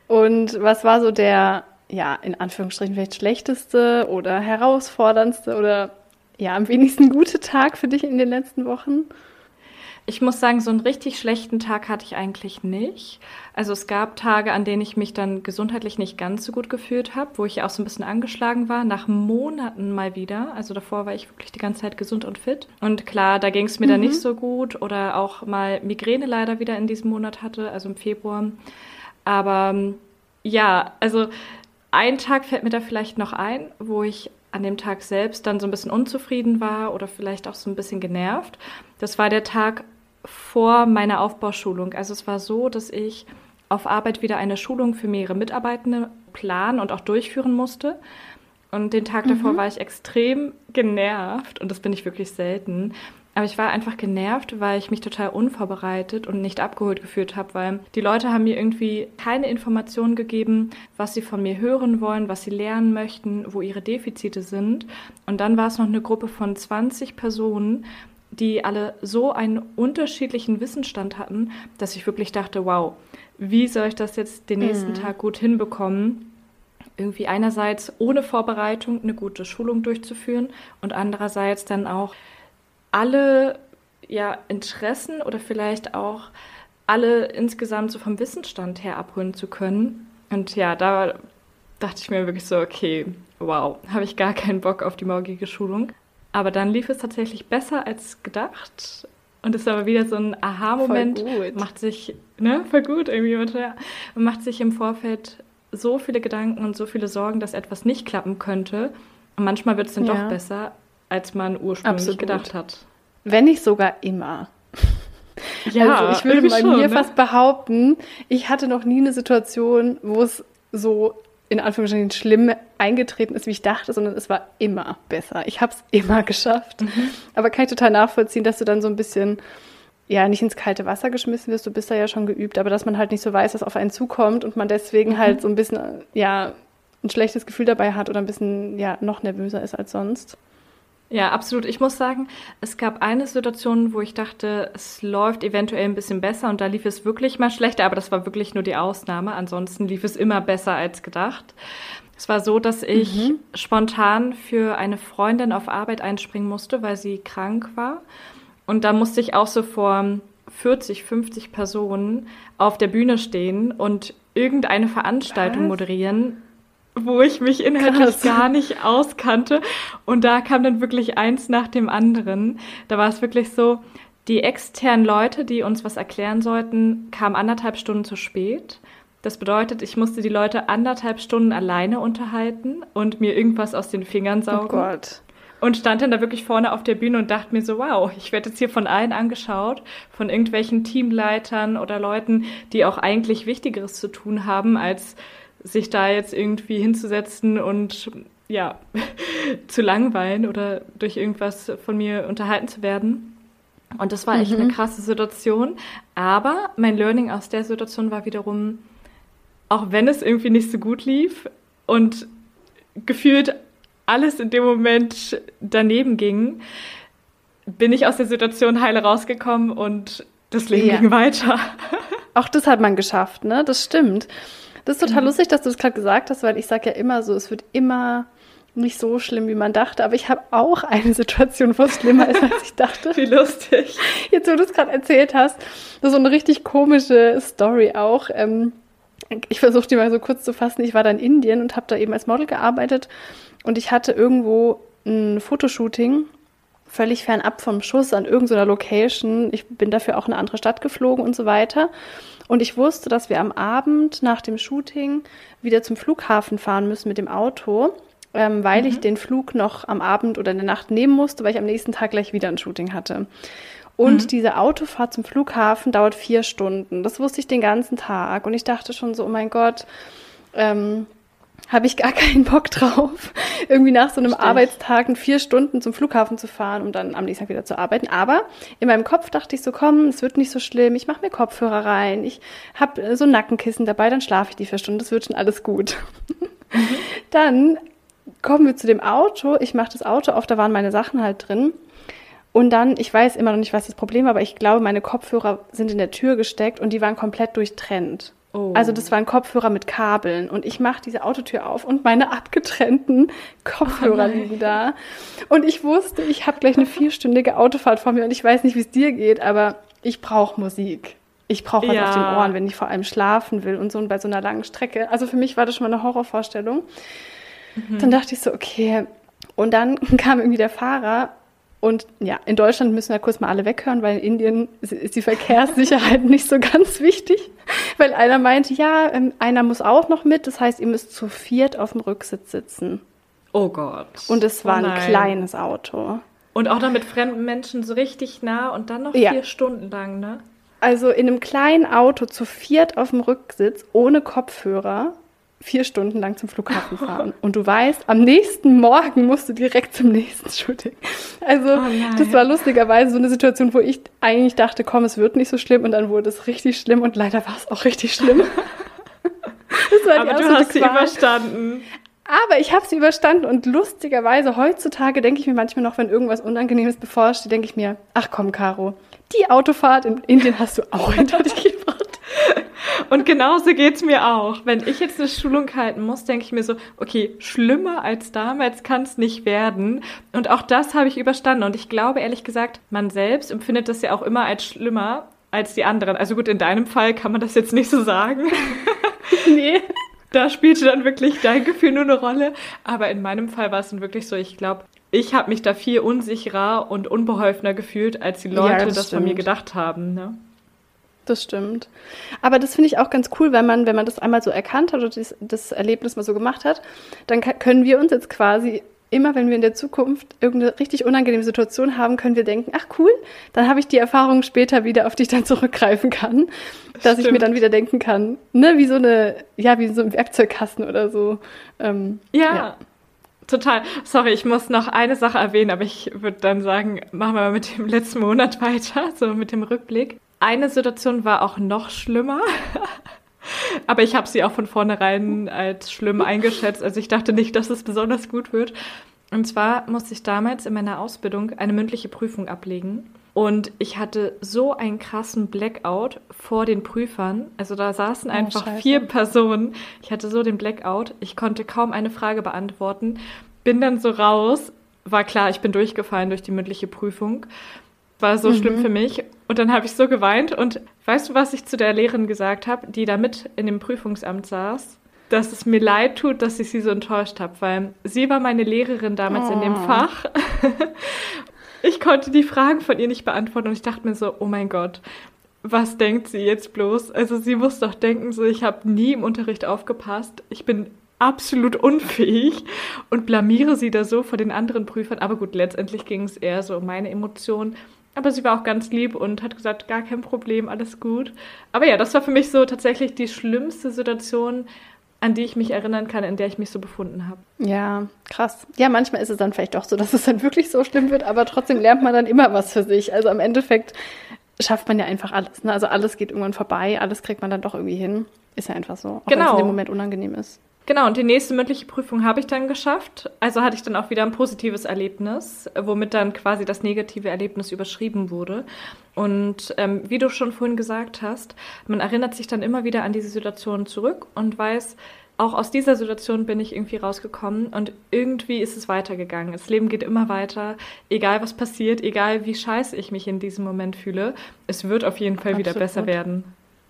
Und was war so der, ja, in Anführungsstrichen vielleicht schlechteste oder herausforderndste oder ja, am wenigsten gute Tag für dich in den letzten Wochen? Ich muss sagen, so einen richtig schlechten Tag hatte ich eigentlich nicht. Also es gab Tage, an denen ich mich dann gesundheitlich nicht ganz so gut gefühlt habe, wo ich auch so ein bisschen angeschlagen war, nach Monaten mal wieder. Also davor war ich wirklich die ganze Zeit gesund und fit. Und klar, da ging es mir dann nicht so gut oder auch mal Migräne leider wieder in diesem Monat hatte, also im Februar. Aber ja, also ein Tag fällt mir da vielleicht noch ein, wo ich an dem Tag selbst dann so ein bisschen unzufrieden war oder vielleicht auch so ein bisschen genervt. Das war der Tag vor meiner Aufbauschulung. Also es war so, dass ich auf Arbeit wieder eine Schulung für mehrere Mitarbeitende planen und auch durchführen musste. Und den Tag davor war ich extrem genervt und das bin ich wirklich selten. Aber ich war einfach genervt, weil ich mich total unvorbereitet und nicht abgeholt gefühlt habe, weil die Leute haben mir irgendwie keine Informationen gegeben, was sie von mir hören wollen, was sie lernen möchten, wo ihre Defizite sind. Und dann war es noch eine Gruppe von 20 Personen, die alle so einen unterschiedlichen Wissensstand hatten, dass ich wirklich dachte, wow, wie soll ich das jetzt den nächsten Tag gut hinbekommen? Irgendwie einerseits ohne Vorbereitung eine gute Schulung durchzuführen und andererseits dann auch alle ja, Interessen oder vielleicht auch alle insgesamt so vom Wissensstand her abholen zu können. Und ja, da dachte ich mir wirklich so, okay, wow, habe ich gar keinen Bock auf die morgige Schulung. Aber dann lief es tatsächlich besser als gedacht. Und es ist aber wieder so ein Aha-Moment. Voll gut. Macht sich, ne, voll gut irgendwie, ja. Macht sich im Vorfeld so viele Gedanken und so viele Sorgen, dass etwas nicht klappen könnte. Und manchmal wird es dann Ja. doch besser, als man ursprünglich Absolut. gedacht hat. Wenn nicht sogar immer. Ja, also ich würde bei schon, mir ne? fast behaupten, ich hatte noch nie eine Situation, wo es so in Anführungsstrichen schlimm eingetreten ist, wie ich dachte, sondern es war immer besser. Ich habe es immer geschafft. Mhm. Aber kann ich total nachvollziehen, dass du dann so ein bisschen ja nicht ins kalte Wasser geschmissen wirst. Du bist da ja schon geübt, aber dass man halt nicht so weiß, was auf einen zukommt und man deswegen Mhm. halt so ein bisschen ja ein schlechtes Gefühl dabei hat oder ein bisschen ja noch nervöser ist als sonst. Ja, absolut. Ich muss sagen, es gab eine Situation, wo ich dachte, es läuft eventuell ein bisschen besser und da lief es wirklich mal schlechter, aber das war wirklich nur die Ausnahme. Ansonsten lief es immer besser als gedacht. Es war so, dass ich mhm. spontan für eine Freundin auf Arbeit einspringen musste, weil sie krank war. Und da musste ich auch so vor 40, 50 Personen auf der Bühne stehen und irgendeine Veranstaltung Was? moderieren, wo ich mich inhaltlich Krass. gar nicht auskannte. Und da kam dann wirklich eins nach dem anderen. Da war es wirklich so, die externen Leute, die uns was erklären sollten, kamen anderthalb Stunden zu spät. Das bedeutet, ich musste die Leute anderthalb Stunden alleine unterhalten und mir irgendwas aus den Fingern oh saugen. Oh Gott. Und stand dann da wirklich vorne auf der Bühne und dachte mir so, wow, ich werde jetzt hier von allen angeschaut, von irgendwelchen Teamleitern oder Leuten, die auch eigentlich Wichtigeres zu tun haben, als sich da jetzt irgendwie hinzusetzen und ja, zu langweilen oder durch irgendwas von mir unterhalten zu werden. Und das war echt mhm. eine krasse Situation. Aber mein Learning aus der Situation war wiederum, auch wenn es irgendwie nicht so gut lief und gefühlt alles in dem Moment daneben ging, bin ich aus der Situation heile rausgekommen und das Leben ja. ging weiter. Auch das hat man geschafft, ne? Das stimmt. Das ist total mhm. lustig, dass du das gerade gesagt hast, weil ich sage ja immer so, es wird immer nicht so schlimm, wie man dachte. Aber ich habe auch eine Situation, wo es schlimmer ist, als ich dachte. wie lustig. Jetzt, wo du es gerade erzählt hast, das ist so eine richtig komische Story auch. Ähm, ich versuche die mal so kurz zu fassen. Ich war da in Indien und habe da eben als Model gearbeitet und ich hatte irgendwo ein Fotoshooting völlig fernab vom Schuss an irgendeiner Location. Ich bin dafür auch in eine andere Stadt geflogen und so weiter. Und ich wusste, dass wir am Abend nach dem Shooting wieder zum Flughafen fahren müssen mit dem Auto, ähm, weil mhm. ich den Flug noch am Abend oder in der Nacht nehmen musste, weil ich am nächsten Tag gleich wieder ein Shooting hatte. Und mhm. diese Autofahrt zum Flughafen dauert vier Stunden. Das wusste ich den ganzen Tag. Und ich dachte schon so, oh mein Gott, ähm, habe ich gar keinen Bock drauf, irgendwie nach so einem Stimmt. Arbeitstag vier Stunden zum Flughafen zu fahren, um dann am nächsten Tag wieder zu arbeiten. Aber in meinem Kopf dachte ich so, komm, es wird nicht so schlimm, ich mache mir Kopfhörer rein, ich habe äh, so ein Nackenkissen dabei, dann schlafe ich die vier Stunden, das wird schon alles gut. Mhm. Dann kommen wir zu dem Auto, ich mache das Auto auf, da waren meine Sachen halt drin. Und dann, ich weiß immer noch nicht, was das Problem war, aber ich glaube, meine Kopfhörer sind in der Tür gesteckt und die waren komplett durchtrennt. Oh. Also das waren Kopfhörer mit Kabeln und ich mache diese Autotür auf und meine abgetrennten Kopfhörer oh liegen da. Und ich wusste, ich habe gleich eine vierstündige Autofahrt vor mir und ich weiß nicht, wie es dir geht, aber ich brauche Musik. Ich brauche was ja. auf den Ohren, wenn ich vor allem schlafen will und so und bei so einer langen Strecke. Also für mich war das schon mal eine Horrorvorstellung. Mhm. Dann dachte ich so, okay. Und dann kam irgendwie der Fahrer und ja, in Deutschland müssen wir kurz mal alle weghören, weil in Indien ist die Verkehrssicherheit nicht so ganz wichtig. Weil einer meinte, ja, ähm, einer muss auch noch mit. Das heißt, ihr müsst zu viert auf dem Rücksitz sitzen. Oh Gott. Und es war oh ein kleines Auto. Und auch noch mit fremden Menschen so richtig nah und dann noch ja. vier Stunden lang, ne? Also in einem kleinen Auto zu viert auf dem Rücksitz ohne Kopfhörer vier Stunden lang zum Flughafen fahren. Und du weißt, am nächsten Morgen musst du direkt zum nächsten Shooting. Also, oh das war lustigerweise so eine Situation, wo ich eigentlich dachte, komm, es wird nicht so schlimm. Und dann wurde es richtig schlimm und leider war es auch richtig schlimm. das war Aber du hast sie überstanden. Aber ich habe sie überstanden und lustigerweise heutzutage denke ich mir manchmal noch, wenn irgendwas Unangenehmes bevorsteht, denke ich mir, ach komm, Caro, die Autofahrt in Indien hast du auch hinter dich gebracht. Und genauso geht's mir auch. Wenn ich jetzt eine Schulung halten muss, denke ich mir so, okay, schlimmer als damals kann es nicht werden. Und auch das habe ich überstanden. Und ich glaube, ehrlich gesagt, man selbst empfindet das ja auch immer als schlimmer als die anderen. Also gut, in deinem Fall kann man das jetzt nicht so sagen. nee. Da spielte dann wirklich dein Gefühl nur eine Rolle. Aber in meinem Fall war es dann wirklich so, ich glaube, ich habe mich da viel unsicherer und unbeholfener gefühlt, als die Leute ja, das, das von mir gedacht haben. Ne? Das stimmt. Aber das finde ich auch ganz cool, wenn man, wenn man das einmal so erkannt hat oder das, das Erlebnis mal so gemacht hat, dann können wir uns jetzt quasi immer, wenn wir in der Zukunft irgendeine richtig unangenehme Situation haben, können wir denken, ach cool, dann habe ich die Erfahrung später wieder, auf die ich dann zurückgreifen kann, dass Stimmt. ich mir dann wieder denken kann, ne, wie so eine, ja, wie so ein Werkzeugkasten oder so. Ähm, ja. ja. Total. Sorry, ich muss noch eine Sache erwähnen, aber ich würde dann sagen, machen wir mal mit dem letzten Monat weiter, so mit dem Rückblick. Eine Situation war auch noch schlimmer. Aber ich habe sie auch von vornherein als schlimm eingeschätzt. Also ich dachte nicht, dass es besonders gut wird. Und zwar musste ich damals in meiner Ausbildung eine mündliche Prüfung ablegen. Und ich hatte so einen krassen Blackout vor den Prüfern. Also da saßen einfach oh, vier Personen. Ich hatte so den Blackout. Ich konnte kaum eine Frage beantworten. Bin dann so raus. War klar, ich bin durchgefallen durch die mündliche Prüfung. War so mhm. schlimm für mich. Und dann habe ich so geweint. Und weißt du, was ich zu der Lehrerin gesagt habe, die da mit in dem Prüfungsamt saß? Dass es mir leid tut, dass ich sie so enttäuscht habe, weil sie war meine Lehrerin damals oh. in dem oh. Fach. ich konnte die Fragen von ihr nicht beantworten und ich dachte mir so, oh mein Gott, was denkt sie jetzt bloß? Also sie muss doch denken, so ich habe nie im Unterricht aufgepasst. Ich bin absolut unfähig und blamiere sie da so vor den anderen Prüfern. Aber gut, letztendlich ging es eher so um meine Emotionen. Aber sie war auch ganz lieb und hat gesagt, gar kein Problem, alles gut. Aber ja, das war für mich so tatsächlich die schlimmste Situation, an die ich mich erinnern kann, in der ich mich so befunden habe. Ja, krass. Ja, manchmal ist es dann vielleicht auch so, dass es dann wirklich so schlimm wird, aber trotzdem lernt man dann immer was für sich. Also am Endeffekt schafft man ja einfach alles. Ne? Also alles geht irgendwann vorbei, alles kriegt man dann doch irgendwie hin. Ist ja einfach so. Auch genau. wenn es in dem Moment unangenehm ist. Genau, und die nächste mündliche Prüfung habe ich dann geschafft. Also hatte ich dann auch wieder ein positives Erlebnis, womit dann quasi das negative Erlebnis überschrieben wurde. Und ähm, wie du schon vorhin gesagt hast, man erinnert sich dann immer wieder an diese Situation zurück und weiß, auch aus dieser Situation bin ich irgendwie rausgekommen und irgendwie ist es weitergegangen. Das Leben geht immer weiter, egal was passiert, egal wie scheiße ich mich in diesem Moment fühle. Es wird auf jeden Fall Absolut. wieder besser werden.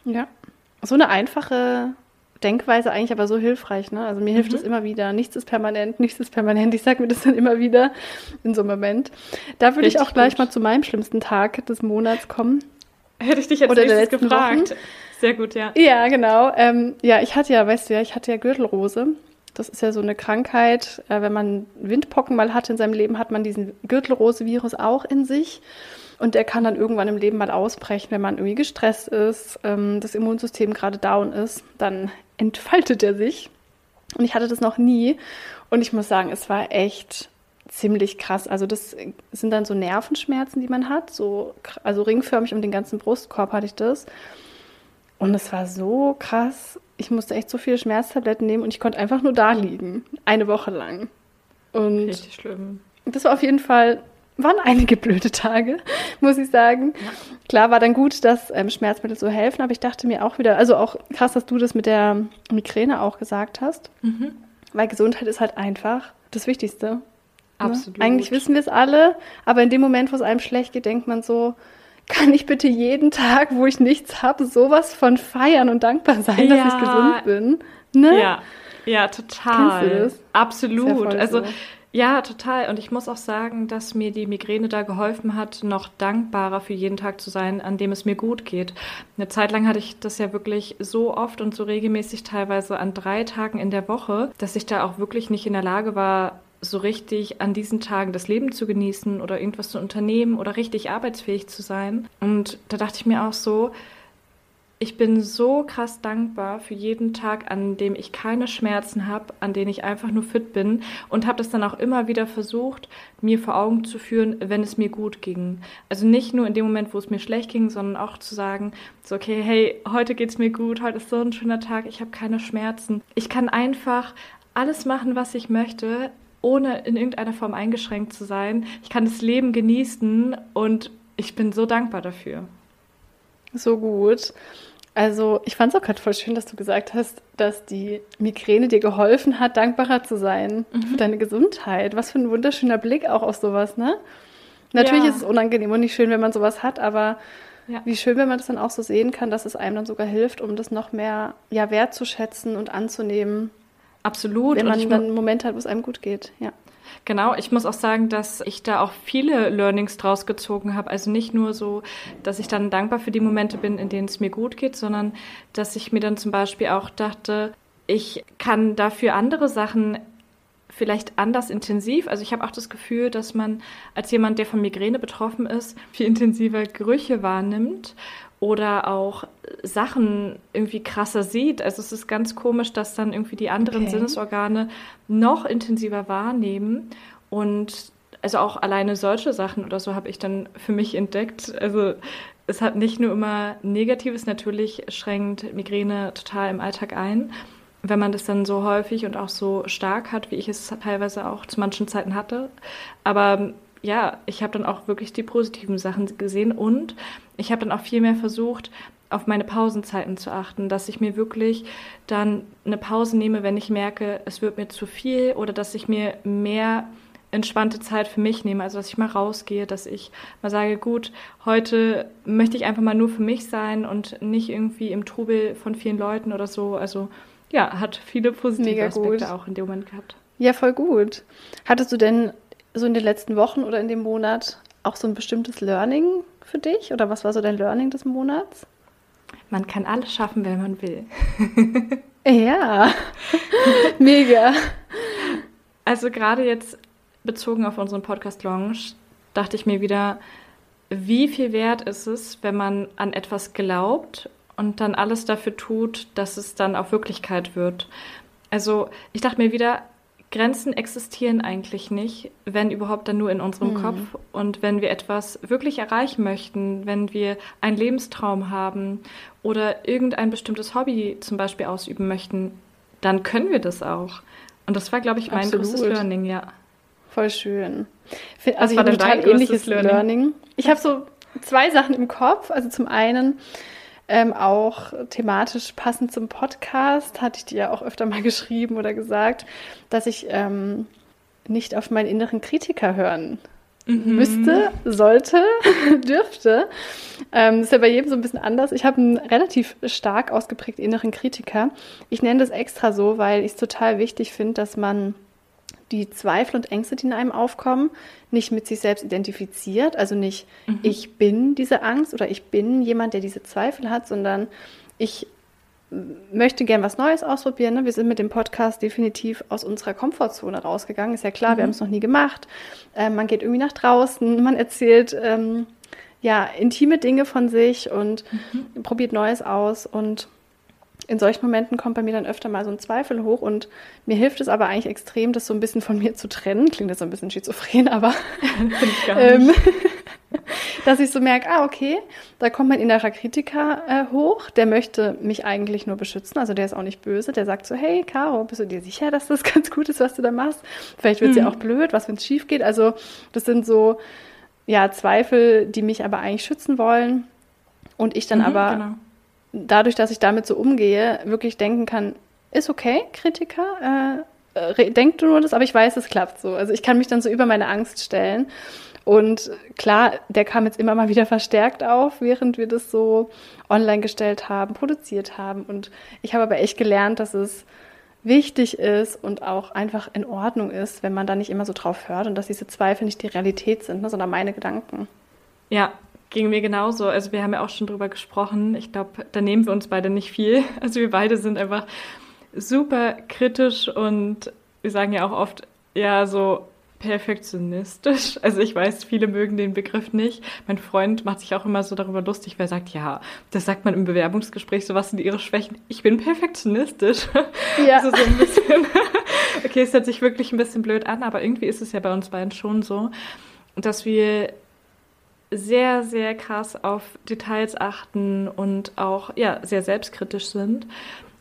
Ja. So eine einfache Denkweise eigentlich aber so hilfreich. Ne? Also mir hilft es mhm. immer wieder. Nichts ist permanent, nichts ist permanent. Ich sage mir das dann immer wieder in so einem Moment. Da würde ich auch gleich gut. mal zu meinem schlimmsten Tag des Monats kommen. Hätte ich dich jetzt Oder nächstes gefragt. Wochen. Sehr gut, ja. Ja, genau. Ähm, ja, ich hatte ja, weißt du ja, ich hatte ja Gürtelrose. Das ist ja so eine Krankheit. Äh, wenn man Windpocken mal hatte in seinem Leben, hat man diesen Gürtelrose-Virus auch in sich. Und der kann dann irgendwann im Leben mal ausbrechen, wenn man irgendwie gestresst ist, ähm, das Immunsystem gerade down ist, dann entfaltet er sich. Und ich hatte das noch nie. Und ich muss sagen, es war echt ziemlich krass. Also das sind dann so Nervenschmerzen, die man hat, so also ringförmig um den ganzen Brustkorb hatte ich das. Und es war so krass. Ich musste echt so viele Schmerztabletten nehmen und ich konnte einfach nur da liegen, eine Woche lang. Und Richtig schlimm. Das war auf jeden Fall waren einige blöde Tage, muss ich sagen. Ja. Klar war dann gut, dass ähm, Schmerzmittel so helfen, aber ich dachte mir auch wieder, also auch krass, dass du das mit der Migräne auch gesagt hast, mhm. weil Gesundheit ist halt einfach das Wichtigste. Ne? Absolut. Ne? Eigentlich wissen wir es alle, aber in dem Moment, wo es einem schlecht geht, denkt man so, kann ich bitte jeden Tag, wo ich nichts habe, sowas von feiern und dankbar sein, ja. dass ich gesund bin? Ne? Ja, ja, total. Kennst du das? Absolut. Ja also so. Ja, total. Und ich muss auch sagen, dass mir die Migräne da geholfen hat, noch dankbarer für jeden Tag zu sein, an dem es mir gut geht. Eine Zeit lang hatte ich das ja wirklich so oft und so regelmäßig, teilweise an drei Tagen in der Woche, dass ich da auch wirklich nicht in der Lage war, so richtig an diesen Tagen das Leben zu genießen oder irgendwas zu unternehmen oder richtig arbeitsfähig zu sein. Und da dachte ich mir auch so, ich bin so krass dankbar für jeden Tag, an dem ich keine Schmerzen habe, an dem ich einfach nur fit bin und habe das dann auch immer wieder versucht, mir vor Augen zu führen, wenn es mir gut ging. Also nicht nur in dem Moment, wo es mir schlecht ging, sondern auch zu sagen, so okay, hey, heute geht's mir gut, heute ist so ein schöner Tag, ich habe keine Schmerzen. Ich kann einfach alles machen, was ich möchte, ohne in irgendeiner Form eingeschränkt zu sein. Ich kann das Leben genießen und ich bin so dankbar dafür. So gut. Also ich fand es auch gerade voll schön, dass du gesagt hast, dass die Migräne dir geholfen hat, dankbarer zu sein mhm. für deine Gesundheit. Was für ein wunderschöner Blick auch auf sowas, ne? Natürlich ja. ist es unangenehm und nicht schön, wenn man sowas hat, aber ja. wie schön, wenn man das dann auch so sehen kann, dass es einem dann sogar hilft, um das noch mehr ja, wertzuschätzen und anzunehmen. Absolut. Wenn man dann einen Moment hat, wo es einem gut geht, ja. Genau, ich muss auch sagen, dass ich da auch viele Learnings draus gezogen habe. Also nicht nur so, dass ich dann dankbar für die Momente bin, in denen es mir gut geht, sondern dass ich mir dann zum Beispiel auch dachte, ich kann dafür andere Sachen vielleicht anders intensiv. Also ich habe auch das Gefühl, dass man als jemand, der von Migräne betroffen ist, viel intensiver Gerüche wahrnimmt oder auch Sachen irgendwie krasser sieht. Also es ist ganz komisch, dass dann irgendwie die anderen okay. Sinnesorgane noch intensiver wahrnehmen und also auch alleine solche Sachen oder so habe ich dann für mich entdeckt. Also es hat nicht nur immer Negatives, natürlich schränkt Migräne total im Alltag ein. Wenn man das dann so häufig und auch so stark hat, wie ich es teilweise auch zu manchen Zeiten hatte. Aber ja, ich habe dann auch wirklich die positiven Sachen gesehen und ich habe dann auch viel mehr versucht, auf meine Pausenzeiten zu achten, dass ich mir wirklich dann eine Pause nehme, wenn ich merke, es wird mir zu viel oder dass ich mir mehr entspannte Zeit für mich nehme, also dass ich mal rausgehe, dass ich mal sage, gut, heute möchte ich einfach mal nur für mich sein und nicht irgendwie im Trubel von vielen Leuten oder so. Also ja, hat viele positive Mega Aspekte gut. auch in dem Moment gehabt. Ja, voll gut. Hattest du denn so in den letzten Wochen oder in dem Monat auch so ein bestimmtes Learning für dich? Oder was war so dein Learning des Monats? Man kann alles schaffen, wenn man will. ja, mega. Also gerade jetzt bezogen auf unseren Podcast Launch dachte ich mir wieder, wie viel wert ist es, wenn man an etwas glaubt und dann alles dafür tut, dass es dann auch Wirklichkeit wird. Also ich dachte mir wieder, Grenzen existieren eigentlich nicht, wenn überhaupt dann nur in unserem mhm. Kopf. Und wenn wir etwas wirklich erreichen möchten, wenn wir einen Lebenstraum haben oder irgendein bestimmtes Hobby zum Beispiel ausüben möchten, dann können wir das auch. Und das war, glaube ich, mein Absolut. größtes Learning, ja. Voll schön. Also ich habe ein total ähnliches Learning. Learning. Ich habe so zwei Sachen im Kopf. Also zum einen ähm, auch thematisch passend zum Podcast, hatte ich dir ja auch öfter mal geschrieben oder gesagt, dass ich ähm, nicht auf meinen inneren Kritiker hören mhm. müsste, sollte, dürfte. Ähm, das ist ja bei jedem so ein bisschen anders. Ich habe einen relativ stark ausgeprägten inneren Kritiker. Ich nenne das extra so, weil ich es total wichtig finde, dass man die Zweifel und Ängste, die in einem aufkommen, nicht mit sich selbst identifiziert. Also nicht, mhm. ich bin diese Angst oder ich bin jemand, der diese Zweifel hat, sondern ich möchte gern was Neues ausprobieren. Ne? Wir sind mit dem Podcast definitiv aus unserer Komfortzone rausgegangen. Ist ja klar, mhm. wir haben es noch nie gemacht. Ähm, man geht irgendwie nach draußen, man erzählt ähm, ja intime Dinge von sich und mhm. probiert Neues aus und in solchen Momenten kommt bei mir dann öfter mal so ein Zweifel hoch und mir hilft es aber eigentlich extrem, das so ein bisschen von mir zu trennen. Klingt jetzt so ein bisschen schizophren, aber ähm, dass ich so merke, ah, okay, da kommt mein innerer Kritiker äh, hoch, der möchte mich eigentlich nur beschützen, also der ist auch nicht böse, der sagt so, hey, Caro, bist du dir sicher, dass das ganz gut ist, was du da machst? Vielleicht wird es mhm. ja auch blöd, was, wenn es schief geht? Also das sind so, ja, Zweifel, die mich aber eigentlich schützen wollen und ich dann mhm, aber genau dadurch, dass ich damit so umgehe, wirklich denken kann, ist okay, Kritiker, äh, denk du nur das, aber ich weiß, es klappt so. Also ich kann mich dann so über meine Angst stellen. Und klar, der kam jetzt immer mal wieder verstärkt auf, während wir das so online gestellt haben, produziert haben. Und ich habe aber echt gelernt, dass es wichtig ist und auch einfach in Ordnung ist, wenn man da nicht immer so drauf hört und dass diese Zweifel nicht die Realität sind, ne, sondern meine Gedanken. Ja, Ging mir genauso. Also wir haben ja auch schon drüber gesprochen. Ich glaube, da nehmen wir uns beide nicht viel. Also wir beide sind einfach super kritisch und wir sagen ja auch oft, ja, so perfektionistisch. Also ich weiß, viele mögen den Begriff nicht. Mein Freund macht sich auch immer so darüber lustig, weil er sagt, ja, das sagt man im Bewerbungsgespräch, so was sind ihre Schwächen. Ich bin perfektionistisch. Ja. Also so ein bisschen. okay, es hört sich wirklich ein bisschen blöd an, aber irgendwie ist es ja bei uns beiden schon so, dass wir sehr, sehr krass auf Details achten und auch ja, sehr selbstkritisch sind.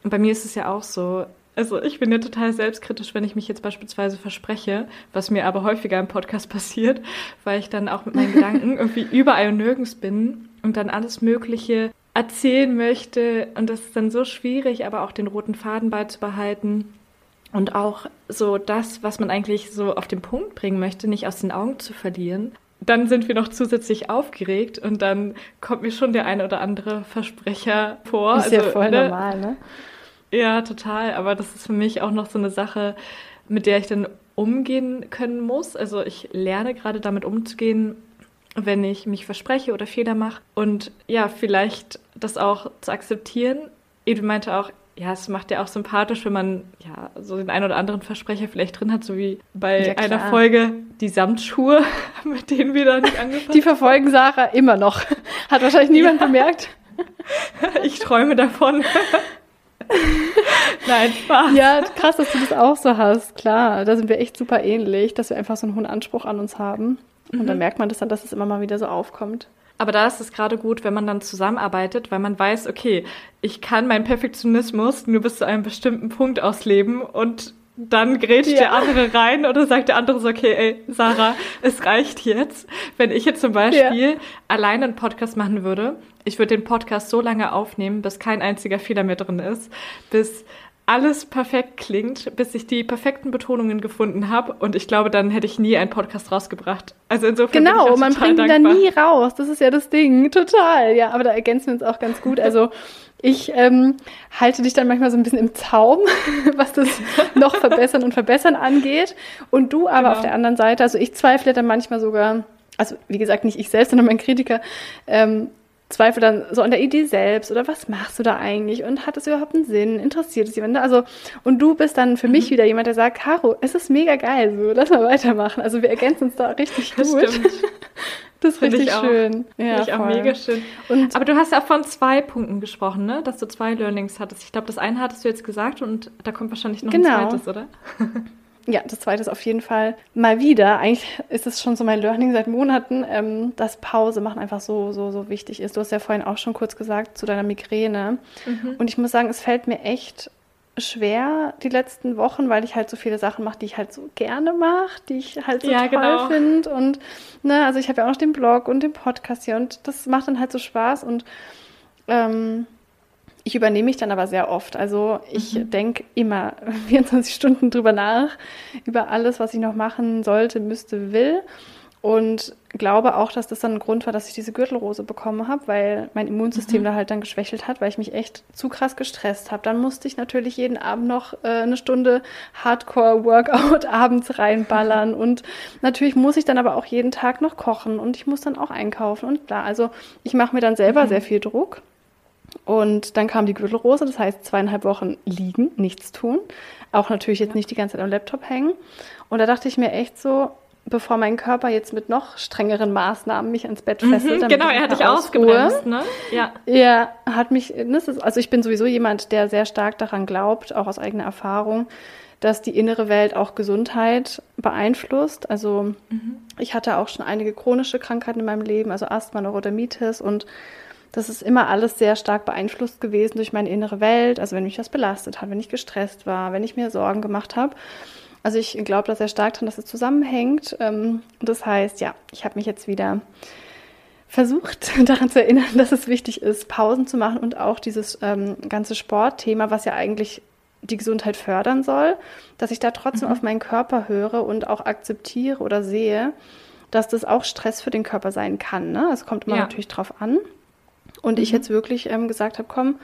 Und bei mir ist es ja auch so. Also ich bin ja total selbstkritisch, wenn ich mich jetzt beispielsweise verspreche, was mir aber häufiger im Podcast passiert, weil ich dann auch mit meinen Gedanken irgendwie überall und nirgends bin und dann alles Mögliche erzählen möchte. Und das ist dann so schwierig, aber auch den roten Faden beizubehalten und auch so das, was man eigentlich so auf den Punkt bringen möchte, nicht aus den Augen zu verlieren dann sind wir noch zusätzlich aufgeregt und dann kommt mir schon der eine oder andere Versprecher vor. Ist also, ja voll ne? normal, ne? Ja, total. Aber das ist für mich auch noch so eine Sache, mit der ich dann umgehen können muss. Also ich lerne gerade damit umzugehen, wenn ich mich verspreche oder Fehler mache. Und ja, vielleicht das auch zu akzeptieren. Edwin meinte auch, ja, es macht ja auch sympathisch, wenn man ja so den einen oder anderen Versprecher vielleicht drin hat, so wie bei ja, einer Folge die Samtschuhe, mit denen wir da nicht angefangen haben. Die verfolgen Sarah immer noch. Hat wahrscheinlich niemand ja. bemerkt. Ich träume davon. Nein, Spaß. Ja, krass, dass du das auch so hast. Klar, da sind wir echt super ähnlich, dass wir einfach so einen hohen Anspruch an uns haben. Und mhm. dann merkt man das dann, dass es immer mal wieder so aufkommt. Aber da ist es gerade gut, wenn man dann zusammenarbeitet, weil man weiß, okay, ich kann meinen Perfektionismus nur bis zu einem bestimmten Punkt ausleben und dann grätscht ja. der andere rein oder sagt der andere so, okay, ey, Sarah, es reicht jetzt. Wenn ich jetzt zum Beispiel ja. alleine einen Podcast machen würde, ich würde den Podcast so lange aufnehmen, bis kein einziger Fehler mehr drin ist, bis alles perfekt klingt, bis ich die perfekten Betonungen gefunden habe. Und ich glaube, dann hätte ich nie einen Podcast rausgebracht. Also insofern. Genau, man bringt ihn dann nie raus. Das ist ja das Ding. Total. Ja, aber da ergänzen wir uns auch ganz gut. Also ich ähm, halte dich dann manchmal so ein bisschen im Zaum, was das noch verbessern und verbessern angeht. Und du aber genau. auf der anderen Seite, also ich zweifle dann manchmal sogar, also wie gesagt, nicht ich selbst, sondern mein Kritiker, ähm, zweifle dann so an der Idee selbst oder was machst du da eigentlich und hat es überhaupt einen Sinn? Interessiert es jemanden? Also, und du bist dann für mich mhm. wieder jemand, der sagt, Caro, es ist mega geil, so, lass mal weitermachen. Also wir ergänzen uns da richtig das gut. Stimmt. Das ist richtig schön. Ja, ich auch mega schön. Und Aber du hast ja auch von zwei Punkten gesprochen, ne? Dass du zwei Learnings hattest. Ich glaube, das eine hattest du jetzt gesagt und da kommt wahrscheinlich noch genau. ein zweites, oder? Ja, das zweite ist auf jeden Fall mal wieder. Eigentlich ist es schon so mein Learning seit Monaten, ähm, dass Pause machen einfach so, so, so wichtig ist. Du hast ja vorhin auch schon kurz gesagt zu deiner Migräne. Mhm. Und ich muss sagen, es fällt mir echt schwer die letzten Wochen, weil ich halt so viele Sachen mache, die ich halt so gerne mache, die ich halt so ja, toll genau. finde. Und ne, also ich habe ja auch noch den Blog und den Podcast hier und das macht dann halt so Spaß und ähm, ich übernehme mich dann aber sehr oft. Also ich mhm. denke immer 24 Stunden drüber nach, über alles, was ich noch machen sollte, müsste, will. Und glaube auch, dass das dann ein Grund war, dass ich diese Gürtelrose bekommen habe, weil mein Immunsystem mhm. da halt dann geschwächelt hat, weil ich mich echt zu krass gestresst habe. Dann musste ich natürlich jeden Abend noch äh, eine Stunde Hardcore-Workout abends reinballern. und natürlich muss ich dann aber auch jeden Tag noch kochen und ich muss dann auch einkaufen. Und klar, also ich mache mir dann selber mhm. sehr viel Druck. Und dann kam die Gürtelrose, das heißt zweieinhalb Wochen liegen, nichts tun. Auch natürlich jetzt nicht die ganze Zeit am Laptop hängen. Und da dachte ich mir echt so, bevor mein Körper jetzt mit noch strengeren Maßnahmen mich ans Bett fesselt. Mhm, genau, er hat dich ausgebremst, ne? Ja. Ja, hat mich, also ich bin sowieso jemand, der sehr stark daran glaubt, auch aus eigener Erfahrung, dass die innere Welt auch Gesundheit beeinflusst. Also mhm. ich hatte auch schon einige chronische Krankheiten in meinem Leben, also Asthma, Neurodermitis und das ist immer alles sehr stark beeinflusst gewesen durch meine innere Welt. Also wenn mich das belastet hat, wenn ich gestresst war, wenn ich mir Sorgen gemacht habe. Also ich glaube da sehr stark dran, dass es zusammenhängt. Ähm, das heißt, ja, ich habe mich jetzt wieder versucht daran zu erinnern, dass es wichtig ist, Pausen zu machen und auch dieses ähm, ganze Sportthema, was ja eigentlich die Gesundheit fördern soll, dass ich da trotzdem mhm. auf meinen Körper höre und auch akzeptiere oder sehe, dass das auch Stress für den Körper sein kann. Ne? Es kommt immer ja. natürlich drauf an. Und ich mhm. jetzt wirklich ähm, gesagt habe, komm,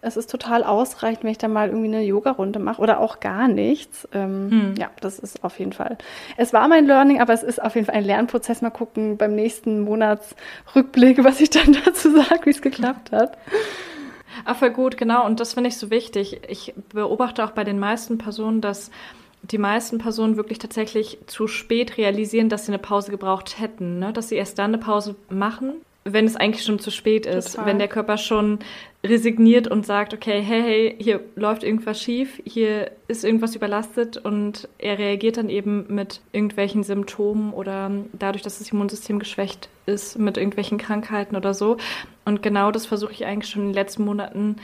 es ist total ausreichend, wenn ich da mal irgendwie eine Yoga-Runde mache oder auch gar nichts. Ähm, hm. Ja, das ist auf jeden Fall. Es war mein Learning, aber es ist auf jeden Fall ein Lernprozess. Mal gucken beim nächsten Monatsrückblick, was ich dann dazu sage, wie es geklappt hat. Ach, voll gut, genau. Und das finde ich so wichtig. Ich beobachte auch bei den meisten Personen, dass die meisten Personen wirklich tatsächlich zu spät realisieren, dass sie eine Pause gebraucht hätten, ne? dass sie erst dann eine Pause machen, wenn es eigentlich schon zu spät ist, Total. wenn der Körper schon resigniert und sagt, okay, hey, hey, hier läuft irgendwas schief, hier ist irgendwas überlastet und er reagiert dann eben mit irgendwelchen Symptomen oder dadurch, dass das Immunsystem geschwächt ist, mit irgendwelchen Krankheiten oder so. Und genau das versuche ich eigentlich schon in den letzten Monaten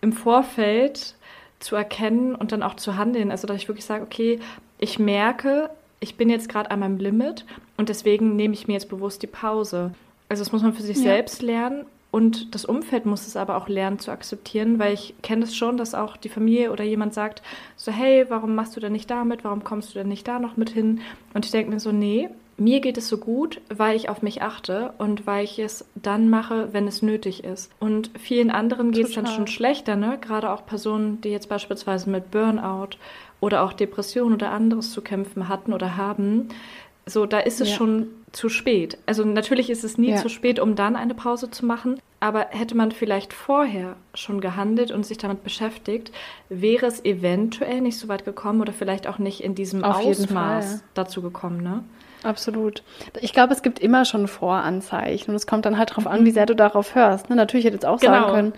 im Vorfeld zu erkennen und dann auch zu handeln. Also, dass ich wirklich sage, okay, ich merke, ich bin jetzt gerade an meinem Limit und deswegen nehme ich mir jetzt bewusst die Pause. Also das muss man für sich ja. selbst lernen und das Umfeld muss es aber auch lernen zu akzeptieren, weil ich kenne es schon, dass auch die Familie oder jemand sagt, so hey, warum machst du denn nicht damit, warum kommst du denn nicht da noch mit hin? Und ich denke mir so, nee, mir geht es so gut, weil ich auf mich achte und weil ich es dann mache, wenn es nötig ist. Und vielen anderen geht es dann schon schlechter, ne? Gerade auch Personen, die jetzt beispielsweise mit Burnout oder auch Depression oder anderes zu kämpfen hatten oder haben. So, da ist es ja. schon zu spät. Also natürlich ist es nie ja. zu spät, um dann eine Pause zu machen, aber hätte man vielleicht vorher schon gehandelt und sich damit beschäftigt, wäre es eventuell nicht so weit gekommen oder vielleicht auch nicht in diesem Auf Ausmaß dazu gekommen, ne? Absolut. Ich glaube, es gibt immer schon Voranzeichen und es kommt dann halt darauf an, wie sehr du darauf hörst. Ne? Natürlich hätte jetzt auch genau. sagen können,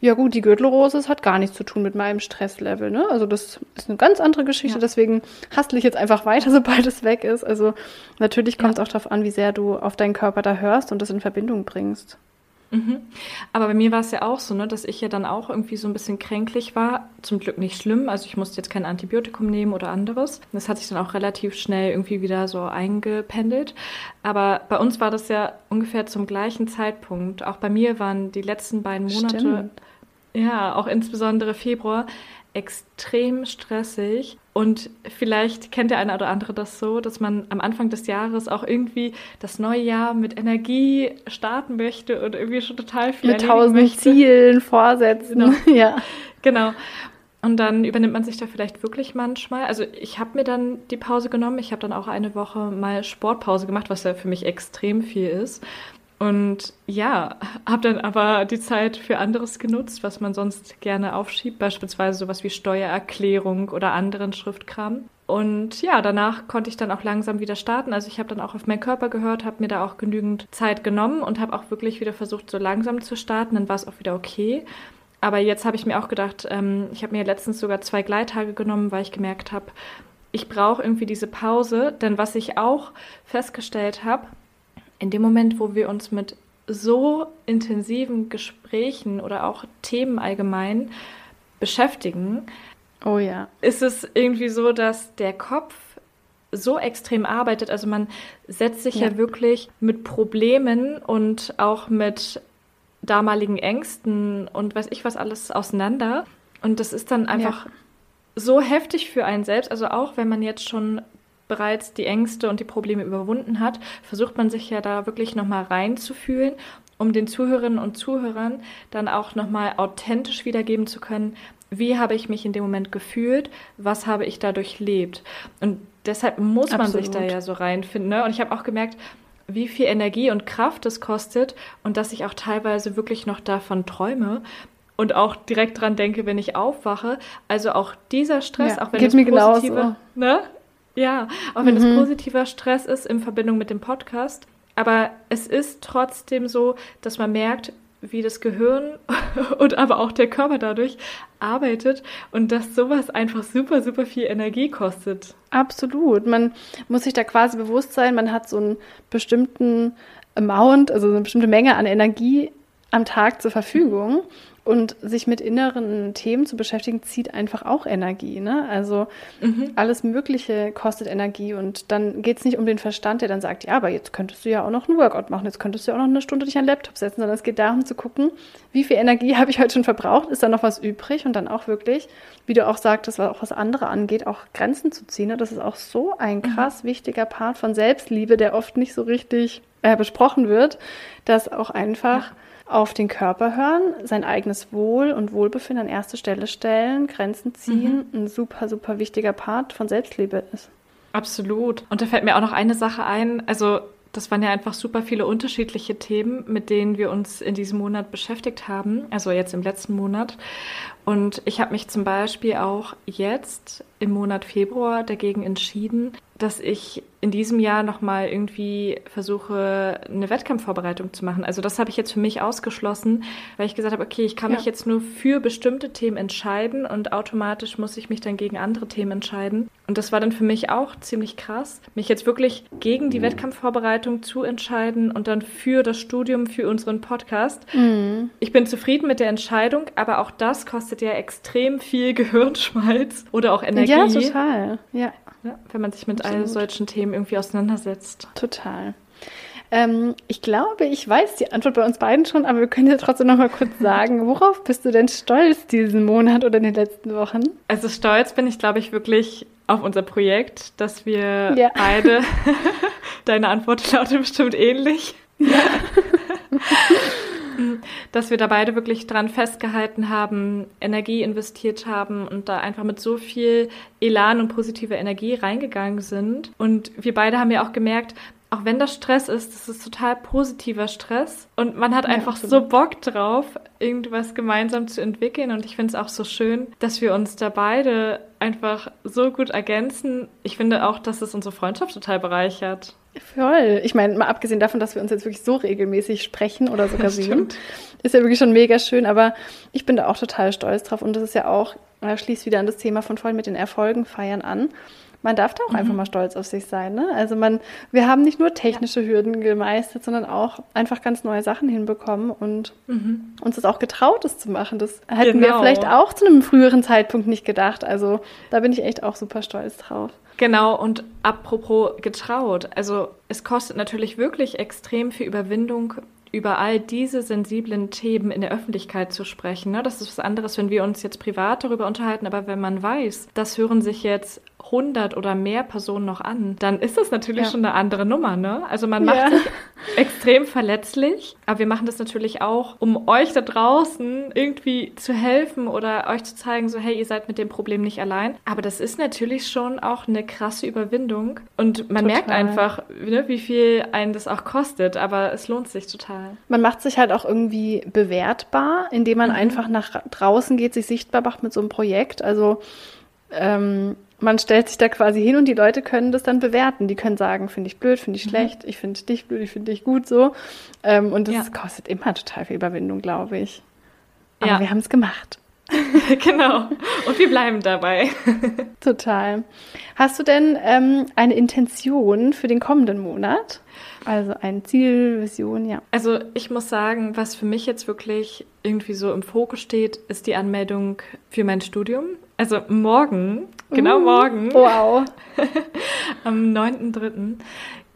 ja gut, die Gürtelrose, das hat gar nichts zu tun mit meinem Stresslevel. Ne? Also das ist eine ganz andere Geschichte, ja. deswegen hastle ich jetzt einfach weiter, sobald es weg ist. Also natürlich kommt es ja. auch darauf an, wie sehr du auf deinen Körper da hörst und das in Verbindung bringst. Mhm. Aber bei mir war es ja auch so, ne, dass ich ja dann auch irgendwie so ein bisschen kränklich war. Zum Glück nicht schlimm. Also ich musste jetzt kein Antibiotikum nehmen oder anderes. Das hat sich dann auch relativ schnell irgendwie wieder so eingependelt. Aber bei uns war das ja ungefähr zum gleichen Zeitpunkt. Auch bei mir waren die letzten beiden Monate, Stimmt. Ja, auch insbesondere Februar, extrem stressig. Und vielleicht kennt der eine oder andere das so, dass man am Anfang des Jahres auch irgendwie das neue Jahr mit Energie starten möchte und irgendwie schon total viel Mit tausend möchte. Zielen, Vorsätzen. Genau. ja. Genau. Und dann übernimmt man sich da vielleicht wirklich manchmal. Also ich habe mir dann die Pause genommen. Ich habe dann auch eine Woche mal Sportpause gemacht, was ja für mich extrem viel ist. Und ja, habe dann aber die Zeit für anderes genutzt, was man sonst gerne aufschiebt, beispielsweise sowas wie Steuererklärung oder anderen Schriftkram. Und ja, danach konnte ich dann auch langsam wieder starten. Also ich habe dann auch auf meinen Körper gehört, habe mir da auch genügend Zeit genommen und habe auch wirklich wieder versucht, so langsam zu starten. Dann war es auch wieder okay. Aber jetzt habe ich mir auch gedacht, ähm, ich habe mir letztens sogar zwei Gleittage genommen, weil ich gemerkt habe, ich brauche irgendwie diese Pause. Denn was ich auch festgestellt habe, in dem Moment, wo wir uns mit so intensiven Gesprächen oder auch Themen allgemein beschäftigen, oh ja. ist es irgendwie so, dass der Kopf so extrem arbeitet. Also man setzt sich ja, ja wirklich mit Problemen und auch mit damaligen Ängsten und weiß ich was alles auseinander. Und das ist dann einfach ja. so heftig für einen selbst. Also auch wenn man jetzt schon bereits die Ängste und die Probleme überwunden hat, versucht man sich ja da wirklich nochmal reinzufühlen, um den Zuhörerinnen und Zuhörern dann auch nochmal authentisch wiedergeben zu können, wie habe ich mich in dem Moment gefühlt, was habe ich dadurch lebt. Und deshalb muss man Absolut. sich da ja so reinfinden. Ne? Und ich habe auch gemerkt, wie viel Energie und Kraft es kostet und dass ich auch teilweise wirklich noch davon träume und auch direkt dran denke, wenn ich aufwache. Also auch dieser Stress, ja, auch wenn es positive, ne? Ja, auch wenn mhm. es positiver Stress ist in Verbindung mit dem Podcast. Aber es ist trotzdem so, dass man merkt, wie das Gehirn und aber auch der Körper dadurch arbeitet und dass sowas einfach super, super viel Energie kostet. Absolut. Man muss sich da quasi bewusst sein, man hat so einen bestimmten Amount, also eine bestimmte Menge an Energie am Tag zur Verfügung. Und sich mit inneren Themen zu beschäftigen, zieht einfach auch Energie. Ne? Also mhm. alles Mögliche kostet Energie. Und dann geht es nicht um den Verstand, der dann sagt, ja, aber jetzt könntest du ja auch noch einen Workout machen, jetzt könntest du ja auch noch eine Stunde dich an den Laptop setzen, sondern es geht darum zu gucken, wie viel Energie habe ich heute schon verbraucht, ist da noch was übrig und dann auch wirklich, wie du auch sagtest, was auch was andere angeht, auch Grenzen zu ziehen. Ne? Das ist auch so ein mhm. krass mhm. wichtiger Part von Selbstliebe, der oft nicht so richtig äh, besprochen wird, dass auch einfach. Ja auf den Körper hören, sein eigenes Wohl und Wohlbefinden an erste Stelle stellen, Grenzen ziehen, mhm. ein super, super wichtiger Part von Selbstliebe ist. Absolut. Und da fällt mir auch noch eine Sache ein. Also das waren ja einfach super viele unterschiedliche Themen, mit denen wir uns in diesem Monat beschäftigt haben, also jetzt im letzten Monat. Und ich habe mich zum Beispiel auch jetzt im Monat Februar dagegen entschieden, dass ich in diesem Jahr nochmal irgendwie versuche, eine Wettkampfvorbereitung zu machen. Also das habe ich jetzt für mich ausgeschlossen, weil ich gesagt habe, okay, ich kann ja. mich jetzt nur für bestimmte Themen entscheiden und automatisch muss ich mich dann gegen andere Themen entscheiden. Und das war dann für mich auch ziemlich krass, mich jetzt wirklich gegen die mhm. Wettkampfvorbereitung zu entscheiden und dann für das Studium, für unseren Podcast. Mhm. Ich bin zufrieden mit der Entscheidung, aber auch das kostet ja extrem viel Gehirnschmalz oder auch Energie. Ja, total. Ja. Ja, wenn man sich mit Absolut. all solchen Themen irgendwie auseinandersetzt. Total. Ähm, ich glaube, ich weiß die Antwort bei uns beiden schon, aber wir können ja trotzdem noch mal kurz sagen, worauf bist du denn stolz diesen Monat oder in den letzten Wochen? Also stolz bin ich, glaube ich, wirklich auf unser Projekt, dass wir ja. beide, deine Antwort lautet bestimmt ähnlich. Ja. dass wir da beide wirklich dran festgehalten haben, Energie investiert haben und da einfach mit so viel Elan und positiver Energie reingegangen sind. Und wir beide haben ja auch gemerkt, auch wenn das Stress ist, das ist total positiver Stress und man hat einfach ja, so Bock drauf, irgendwas gemeinsam zu entwickeln und ich finde es auch so schön, dass wir uns da beide einfach so gut ergänzen. Ich finde auch, dass es unsere Freundschaft total bereichert. Voll. Ich meine, mal abgesehen davon, dass wir uns jetzt wirklich so regelmäßig sprechen oder sogar sehen, ist ja wirklich schon mega schön. Aber ich bin da auch total stolz drauf. Und das ist ja auch, da schließt wieder an das Thema von vorhin mit den Erfolgen feiern an, man darf da auch mhm. einfach mal stolz auf sich sein. Ne? Also man, wir haben nicht nur technische Hürden gemeistert, sondern auch einfach ganz neue Sachen hinbekommen und mhm. uns das auch getraut, es zu machen. Das hätten genau. wir vielleicht auch zu einem früheren Zeitpunkt nicht gedacht. Also da bin ich echt auch super stolz drauf. Genau, und apropos getraut, also es kostet natürlich wirklich extrem viel Überwindung, über all diese sensiblen Themen in der Öffentlichkeit zu sprechen. Ne? Das ist was anderes, wenn wir uns jetzt privat darüber unterhalten, aber wenn man weiß, das hören sich jetzt 100 oder mehr Personen noch an, dann ist das natürlich ja. schon eine andere Nummer. Ne? Also man macht ja. sich extrem verletzlich, aber wir machen das natürlich auch, um euch da draußen irgendwie zu helfen oder euch zu zeigen, so hey, ihr seid mit dem Problem nicht allein. Aber das ist natürlich schon auch eine krasse Überwindung und man total. merkt einfach, ne, wie viel einen das auch kostet, aber es lohnt sich total. Man macht sich halt auch irgendwie bewertbar, indem man mhm. einfach nach draußen geht, sich sichtbar macht mit so einem Projekt. Also ähm, man stellt sich da quasi hin und die Leute können das dann bewerten. Die können sagen, finde ich blöd, finde ich mhm. schlecht, ich finde dich blöd, ich finde dich gut so. Ähm, und das ja. kostet immer total viel Überwindung, glaube ich. Aber ja. wir haben es gemacht. genau. Und wir bleiben dabei. Total. Hast du denn ähm, eine Intention für den kommenden Monat? Also ein Ziel, Vision, ja. Also ich muss sagen, was für mich jetzt wirklich irgendwie so im Fokus steht, ist die Anmeldung für mein Studium. Also morgen, genau uh, morgen. Wow. am 9.3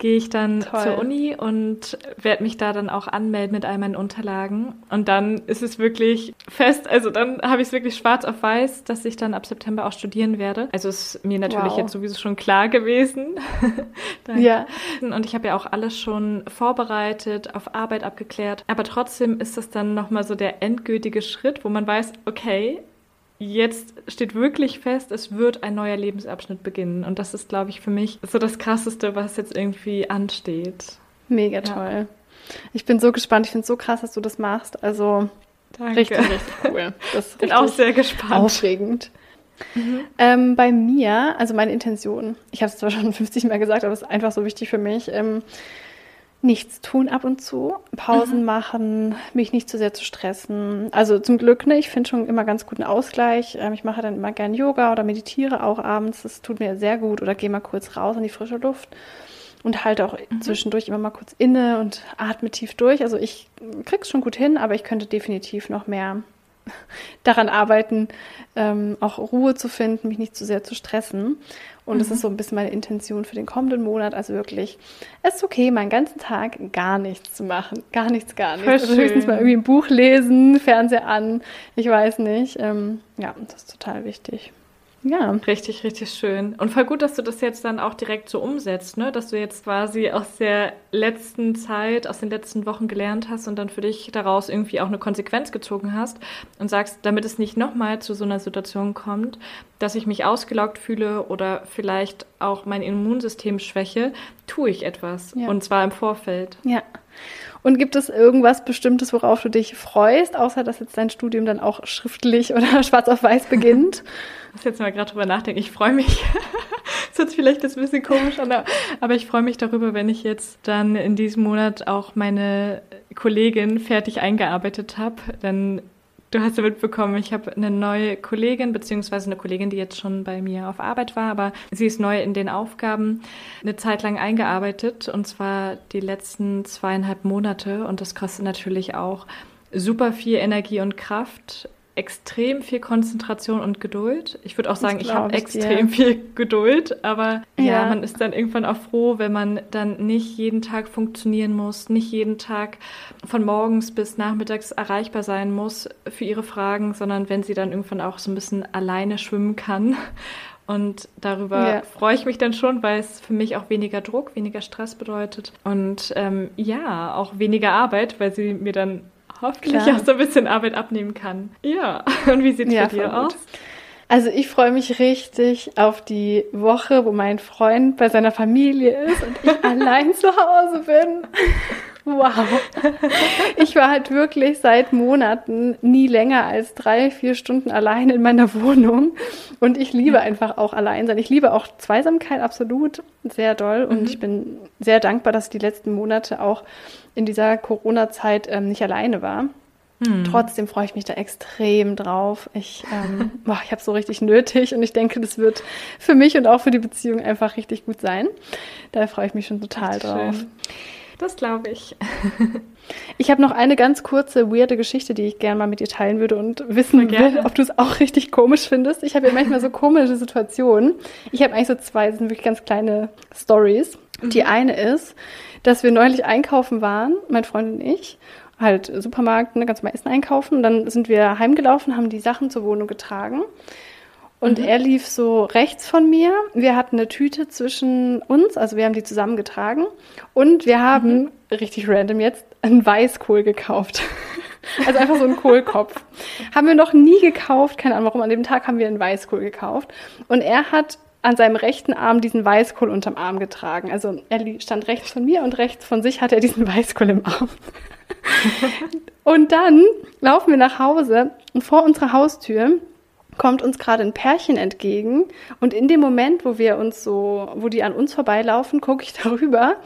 gehe ich dann Toll. zur Uni und werde mich da dann auch anmelden mit all meinen Unterlagen. Und dann ist es wirklich fest, also dann habe ich es wirklich schwarz auf weiß, dass ich dann ab September auch studieren werde. Also ist mir natürlich wow. jetzt sowieso schon klar gewesen. ja. Und ich habe ja auch alles schon vorbereitet, auf Arbeit abgeklärt. Aber trotzdem ist das dann nochmal so der endgültige Schritt, wo man weiß, okay, jetzt steht wirklich fest, es wird ein neuer Lebensabschnitt beginnen. Und das ist, glaube ich, für mich so das Krasseste, was jetzt irgendwie ansteht. Mega toll. Ich bin so gespannt. Ich finde es so krass, dass du das machst. Also Danke. richtig, richtig cool. Das ist bin auch sehr gespannt. Aufregend. Mhm. Ähm, bei mir, also meine Intention, ich habe es zwar schon 50 Mal gesagt, aber es ist einfach so wichtig für mich. Ähm, nichts tun ab und zu, Pausen mhm. machen, mich nicht zu sehr zu stressen. Also zum Glück, ne, ich finde schon immer ganz guten Ausgleich. Ähm, ich mache dann immer gern Yoga oder meditiere auch abends. Das tut mir sehr gut. Oder gehe mal kurz raus in die frische Luft und halte auch mhm. zwischendurch immer mal kurz inne und atme tief durch. Also ich krieg's schon gut hin, aber ich könnte definitiv noch mehr daran arbeiten, ähm, auch Ruhe zu finden, mich nicht zu sehr zu stressen. Und das mhm. ist so ein bisschen meine Intention für den kommenden Monat. Also wirklich, es ist okay, meinen ganzen Tag gar nichts zu machen. Gar nichts, gar nichts. Also höchstens mal irgendwie ein Buch lesen, Fernseher an, ich weiß nicht. Ähm, ja, das ist total wichtig. Ja. Richtig, richtig schön. Und voll gut, dass du das jetzt dann auch direkt so umsetzt, ne? Dass du jetzt quasi aus der letzten Zeit, aus den letzten Wochen gelernt hast und dann für dich daraus irgendwie auch eine Konsequenz gezogen hast und sagst, damit es nicht nochmal zu so einer Situation kommt, dass ich mich ausgelaugt fühle oder vielleicht auch mein Immunsystem schwäche, tue ich etwas. Ja. Und zwar im Vorfeld. Ja. Und gibt es irgendwas Bestimmtes, worauf du dich freust, außer dass jetzt dein Studium dann auch schriftlich oder schwarz auf weiß beginnt? Ich muss jetzt mal gerade drüber nachdenken. Ich freue mich. das hört vielleicht ein bisschen komisch aber ich freue mich darüber, wenn ich jetzt dann in diesem Monat auch meine Kollegin fertig eingearbeitet habe. Dann Du hast ja mitbekommen, ich habe eine neue Kollegin, beziehungsweise eine Kollegin, die jetzt schon bei mir auf Arbeit war, aber sie ist neu in den Aufgaben eine Zeit lang eingearbeitet und zwar die letzten zweieinhalb Monate und das kostet natürlich auch super viel Energie und Kraft extrem viel Konzentration und Geduld. Ich würde auch sagen, ich habe extrem dir. viel Geduld, aber ja. ja. man ist dann irgendwann auch froh, wenn man dann nicht jeden Tag funktionieren muss, nicht jeden Tag von morgens bis nachmittags erreichbar sein muss für ihre Fragen, sondern wenn sie dann irgendwann auch so ein bisschen alleine schwimmen kann. Und darüber ja. freue ich mich dann schon, weil es für mich auch weniger Druck, weniger Stress bedeutet. Und ähm, ja, auch weniger Arbeit, weil sie mir dann hoffentlich Klar. auch so ein bisschen Arbeit abnehmen kann. Ja, und wie sieht es ja, bei dir aus? Also ich freue mich richtig auf die Woche, wo mein Freund bei seiner Familie ist und ich allein zu Hause bin. Wow. Ich war halt wirklich seit Monaten nie länger als drei, vier Stunden allein in meiner Wohnung. Und ich liebe einfach auch allein sein. Ich liebe auch Zweisamkeit absolut sehr doll. Und mhm. ich bin sehr dankbar, dass ich die letzten Monate auch in dieser Corona-Zeit ähm, nicht alleine war. Hm. Trotzdem freue ich mich da extrem drauf. Ich, ähm, boah, ich habe so richtig nötig und ich denke, das wird für mich und auch für die Beziehung einfach richtig gut sein. Da freue ich mich schon total drauf. Schön. Das glaube ich. Ich habe noch eine ganz kurze, weirde Geschichte, die ich gerne mal mit dir teilen würde und wissen will, ob du es auch richtig komisch findest. Ich habe ja manchmal so komische Situationen. Ich habe eigentlich so zwei, das sind wirklich ganz kleine Stories. Mhm. Die eine ist, dass wir neulich einkaufen waren, mein Freund und ich, halt Supermarkt, ne, ganz meisten einkaufen. Und dann sind wir heimgelaufen, haben die Sachen zur Wohnung getragen. Und mhm. er lief so rechts von mir. Wir hatten eine Tüte zwischen uns, also wir haben die zusammengetragen. Und wir haben, mhm. richtig random jetzt, einen Weißkohl gekauft. also einfach so einen Kohlkopf. haben wir noch nie gekauft, keine Ahnung warum. An dem Tag haben wir einen Weißkohl gekauft. Und er hat an seinem rechten Arm diesen Weißkohl unterm Arm getragen. Also er stand rechts von mir und rechts von sich hat er diesen Weißkohl im Arm. und dann laufen wir nach Hause und vor unserer Haustür kommt uns gerade ein Pärchen entgegen und in dem Moment, wo wir uns so, wo die an uns vorbeilaufen, gucke ich darüber.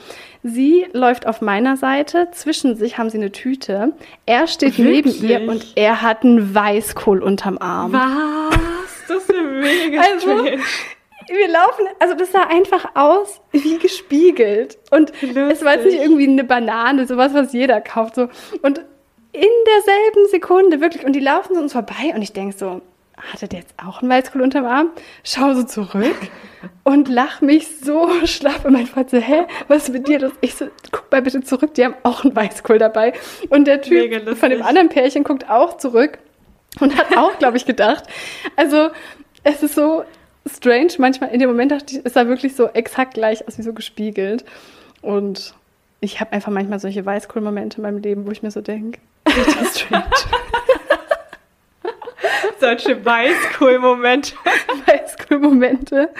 Sie läuft auf meiner Seite, zwischen sich haben sie eine Tüte. Er steht Wirklich? neben ihr und er hat einen Weißkohl unterm Arm. Was? Das ist ja mega also, strange. Wir laufen, also das sah einfach aus wie gespiegelt. Und Lustig. es war jetzt nicht irgendwie eine Banane, sowas, was jeder kauft. So. Und in derselben Sekunde, wirklich, und die laufen so uns vorbei und ich denke so, hatte der jetzt auch einen Weißkohl unterm Arm? Schau so zurück und lach mich so schlapp. Und mein Vater so, hä, was ist mit dir? Das? Ich so, guck mal bitte zurück, die haben auch einen Weißkohl dabei. Und der Typ von dem anderen Pärchen guckt auch zurück und hat auch, glaube ich, gedacht. Also, es ist so strange. Manchmal, in dem Moment dachte ich, es sah wirklich so exakt gleich aus, wie so gespiegelt. Und ich habe einfach manchmal solche Weißkohl-Momente in meinem Leben, wo ich mir so denke, das ist strange. Solche Weißkohl-Momente. Weißkohl-Momente.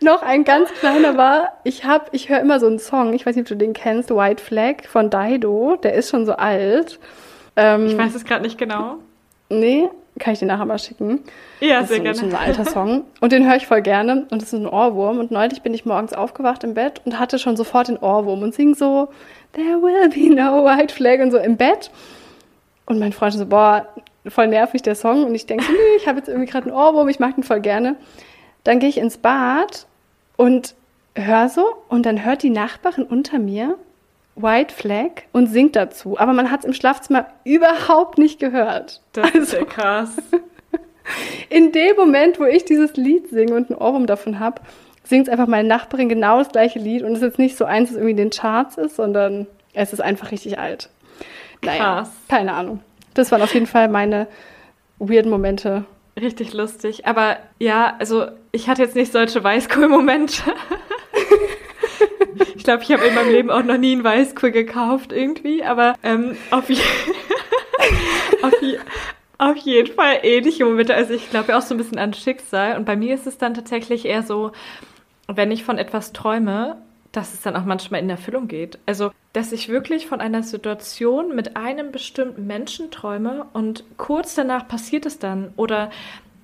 Noch ein ganz kleiner war, ich habe, ich höre immer so einen Song, ich weiß nicht, ob du den kennst, White Flag von Dido, der ist schon so alt. Ähm, ich weiß es gerade nicht genau. Nee, kann ich dir nachher mal schicken. Ja, das sehr gerne. Das ist ein alter Song. Und den höre ich voll gerne. Und das ist ein Ohrwurm. Und neulich bin ich morgens aufgewacht im Bett und hatte schon sofort den Ohrwurm und sing so, There will be no white flag und so im Bett. Und mein Freund so, boah, voll nervig der Song und ich denke, nee, ich habe jetzt irgendwie gerade einen Ohrwurm, ich mag den voll gerne. Dann gehe ich ins Bad und höre so und dann hört die Nachbarin unter mir White Flag und singt dazu. Aber man hat es im Schlafzimmer überhaupt nicht gehört. Das also, ist ja krass. In dem Moment, wo ich dieses Lied singe und einen Ohrwurm davon habe, singt einfach meine Nachbarin genau das gleiche Lied und es ist jetzt nicht so eins, das irgendwie in den Charts ist, sondern es ist einfach richtig alt. Naja, Krass. keine Ahnung. Das waren auf jeden Fall meine weirden Momente. Richtig lustig. Aber ja, also ich hatte jetzt nicht solche Weißkohl-Momente. ich glaube, ich habe in meinem Leben auch noch nie einen Weißkohl gekauft irgendwie, aber ähm, auf, je auf, je auf jeden Fall ähnliche Momente. Also ich glaube ja auch so ein bisschen an Schicksal. Und bei mir ist es dann tatsächlich eher so, wenn ich von etwas träume, dass es dann auch manchmal in Erfüllung geht. Also, dass ich wirklich von einer Situation mit einem bestimmten Menschen träume und kurz danach passiert es dann. Oder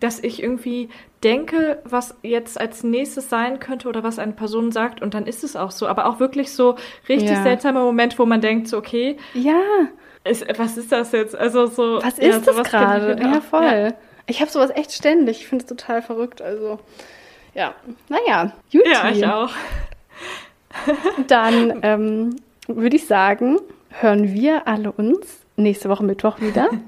dass ich irgendwie denke, was jetzt als nächstes sein könnte oder was eine Person sagt und dann ist es auch so. Aber auch wirklich so richtig ja. seltsamer Moment, wo man denkt, so, okay. Ja. Ist, was ist das jetzt? Also so. Was ist ja, das gerade? Ja, voll. Ja. Ich habe sowas echt ständig. Ich finde es total verrückt. Also, ja. Naja, gut. Ja, ich auch. Dann ähm, würde ich sagen, hören wir alle uns nächste Woche Mittwoch wieder.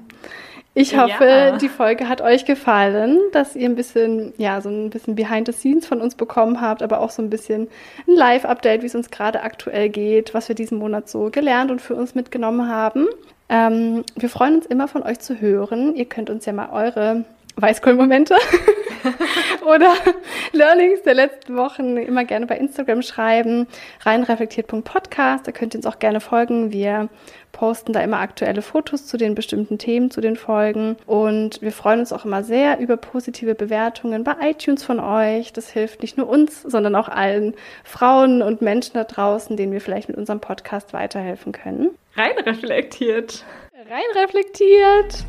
Ich hoffe, ja. die Folge hat euch gefallen, dass ihr ein bisschen, ja, so ein bisschen Behind the Scenes von uns bekommen habt, aber auch so ein bisschen ein Live-Update, wie es uns gerade aktuell geht, was wir diesen Monat so gelernt und für uns mitgenommen haben. Ähm, wir freuen uns immer von euch zu hören. Ihr könnt uns ja mal eure Weißkohl-Momente oder Learnings der letzten Wochen immer gerne bei Instagram schreiben. Reinreflektiert.podcast, da könnt ihr uns auch gerne folgen. Wir posten da immer aktuelle Fotos zu den bestimmten Themen, zu den Folgen. Und wir freuen uns auch immer sehr über positive Bewertungen bei iTunes von euch. Das hilft nicht nur uns, sondern auch allen Frauen und Menschen da draußen, denen wir vielleicht mit unserem Podcast weiterhelfen können. Reinreflektiert. Reinreflektiert.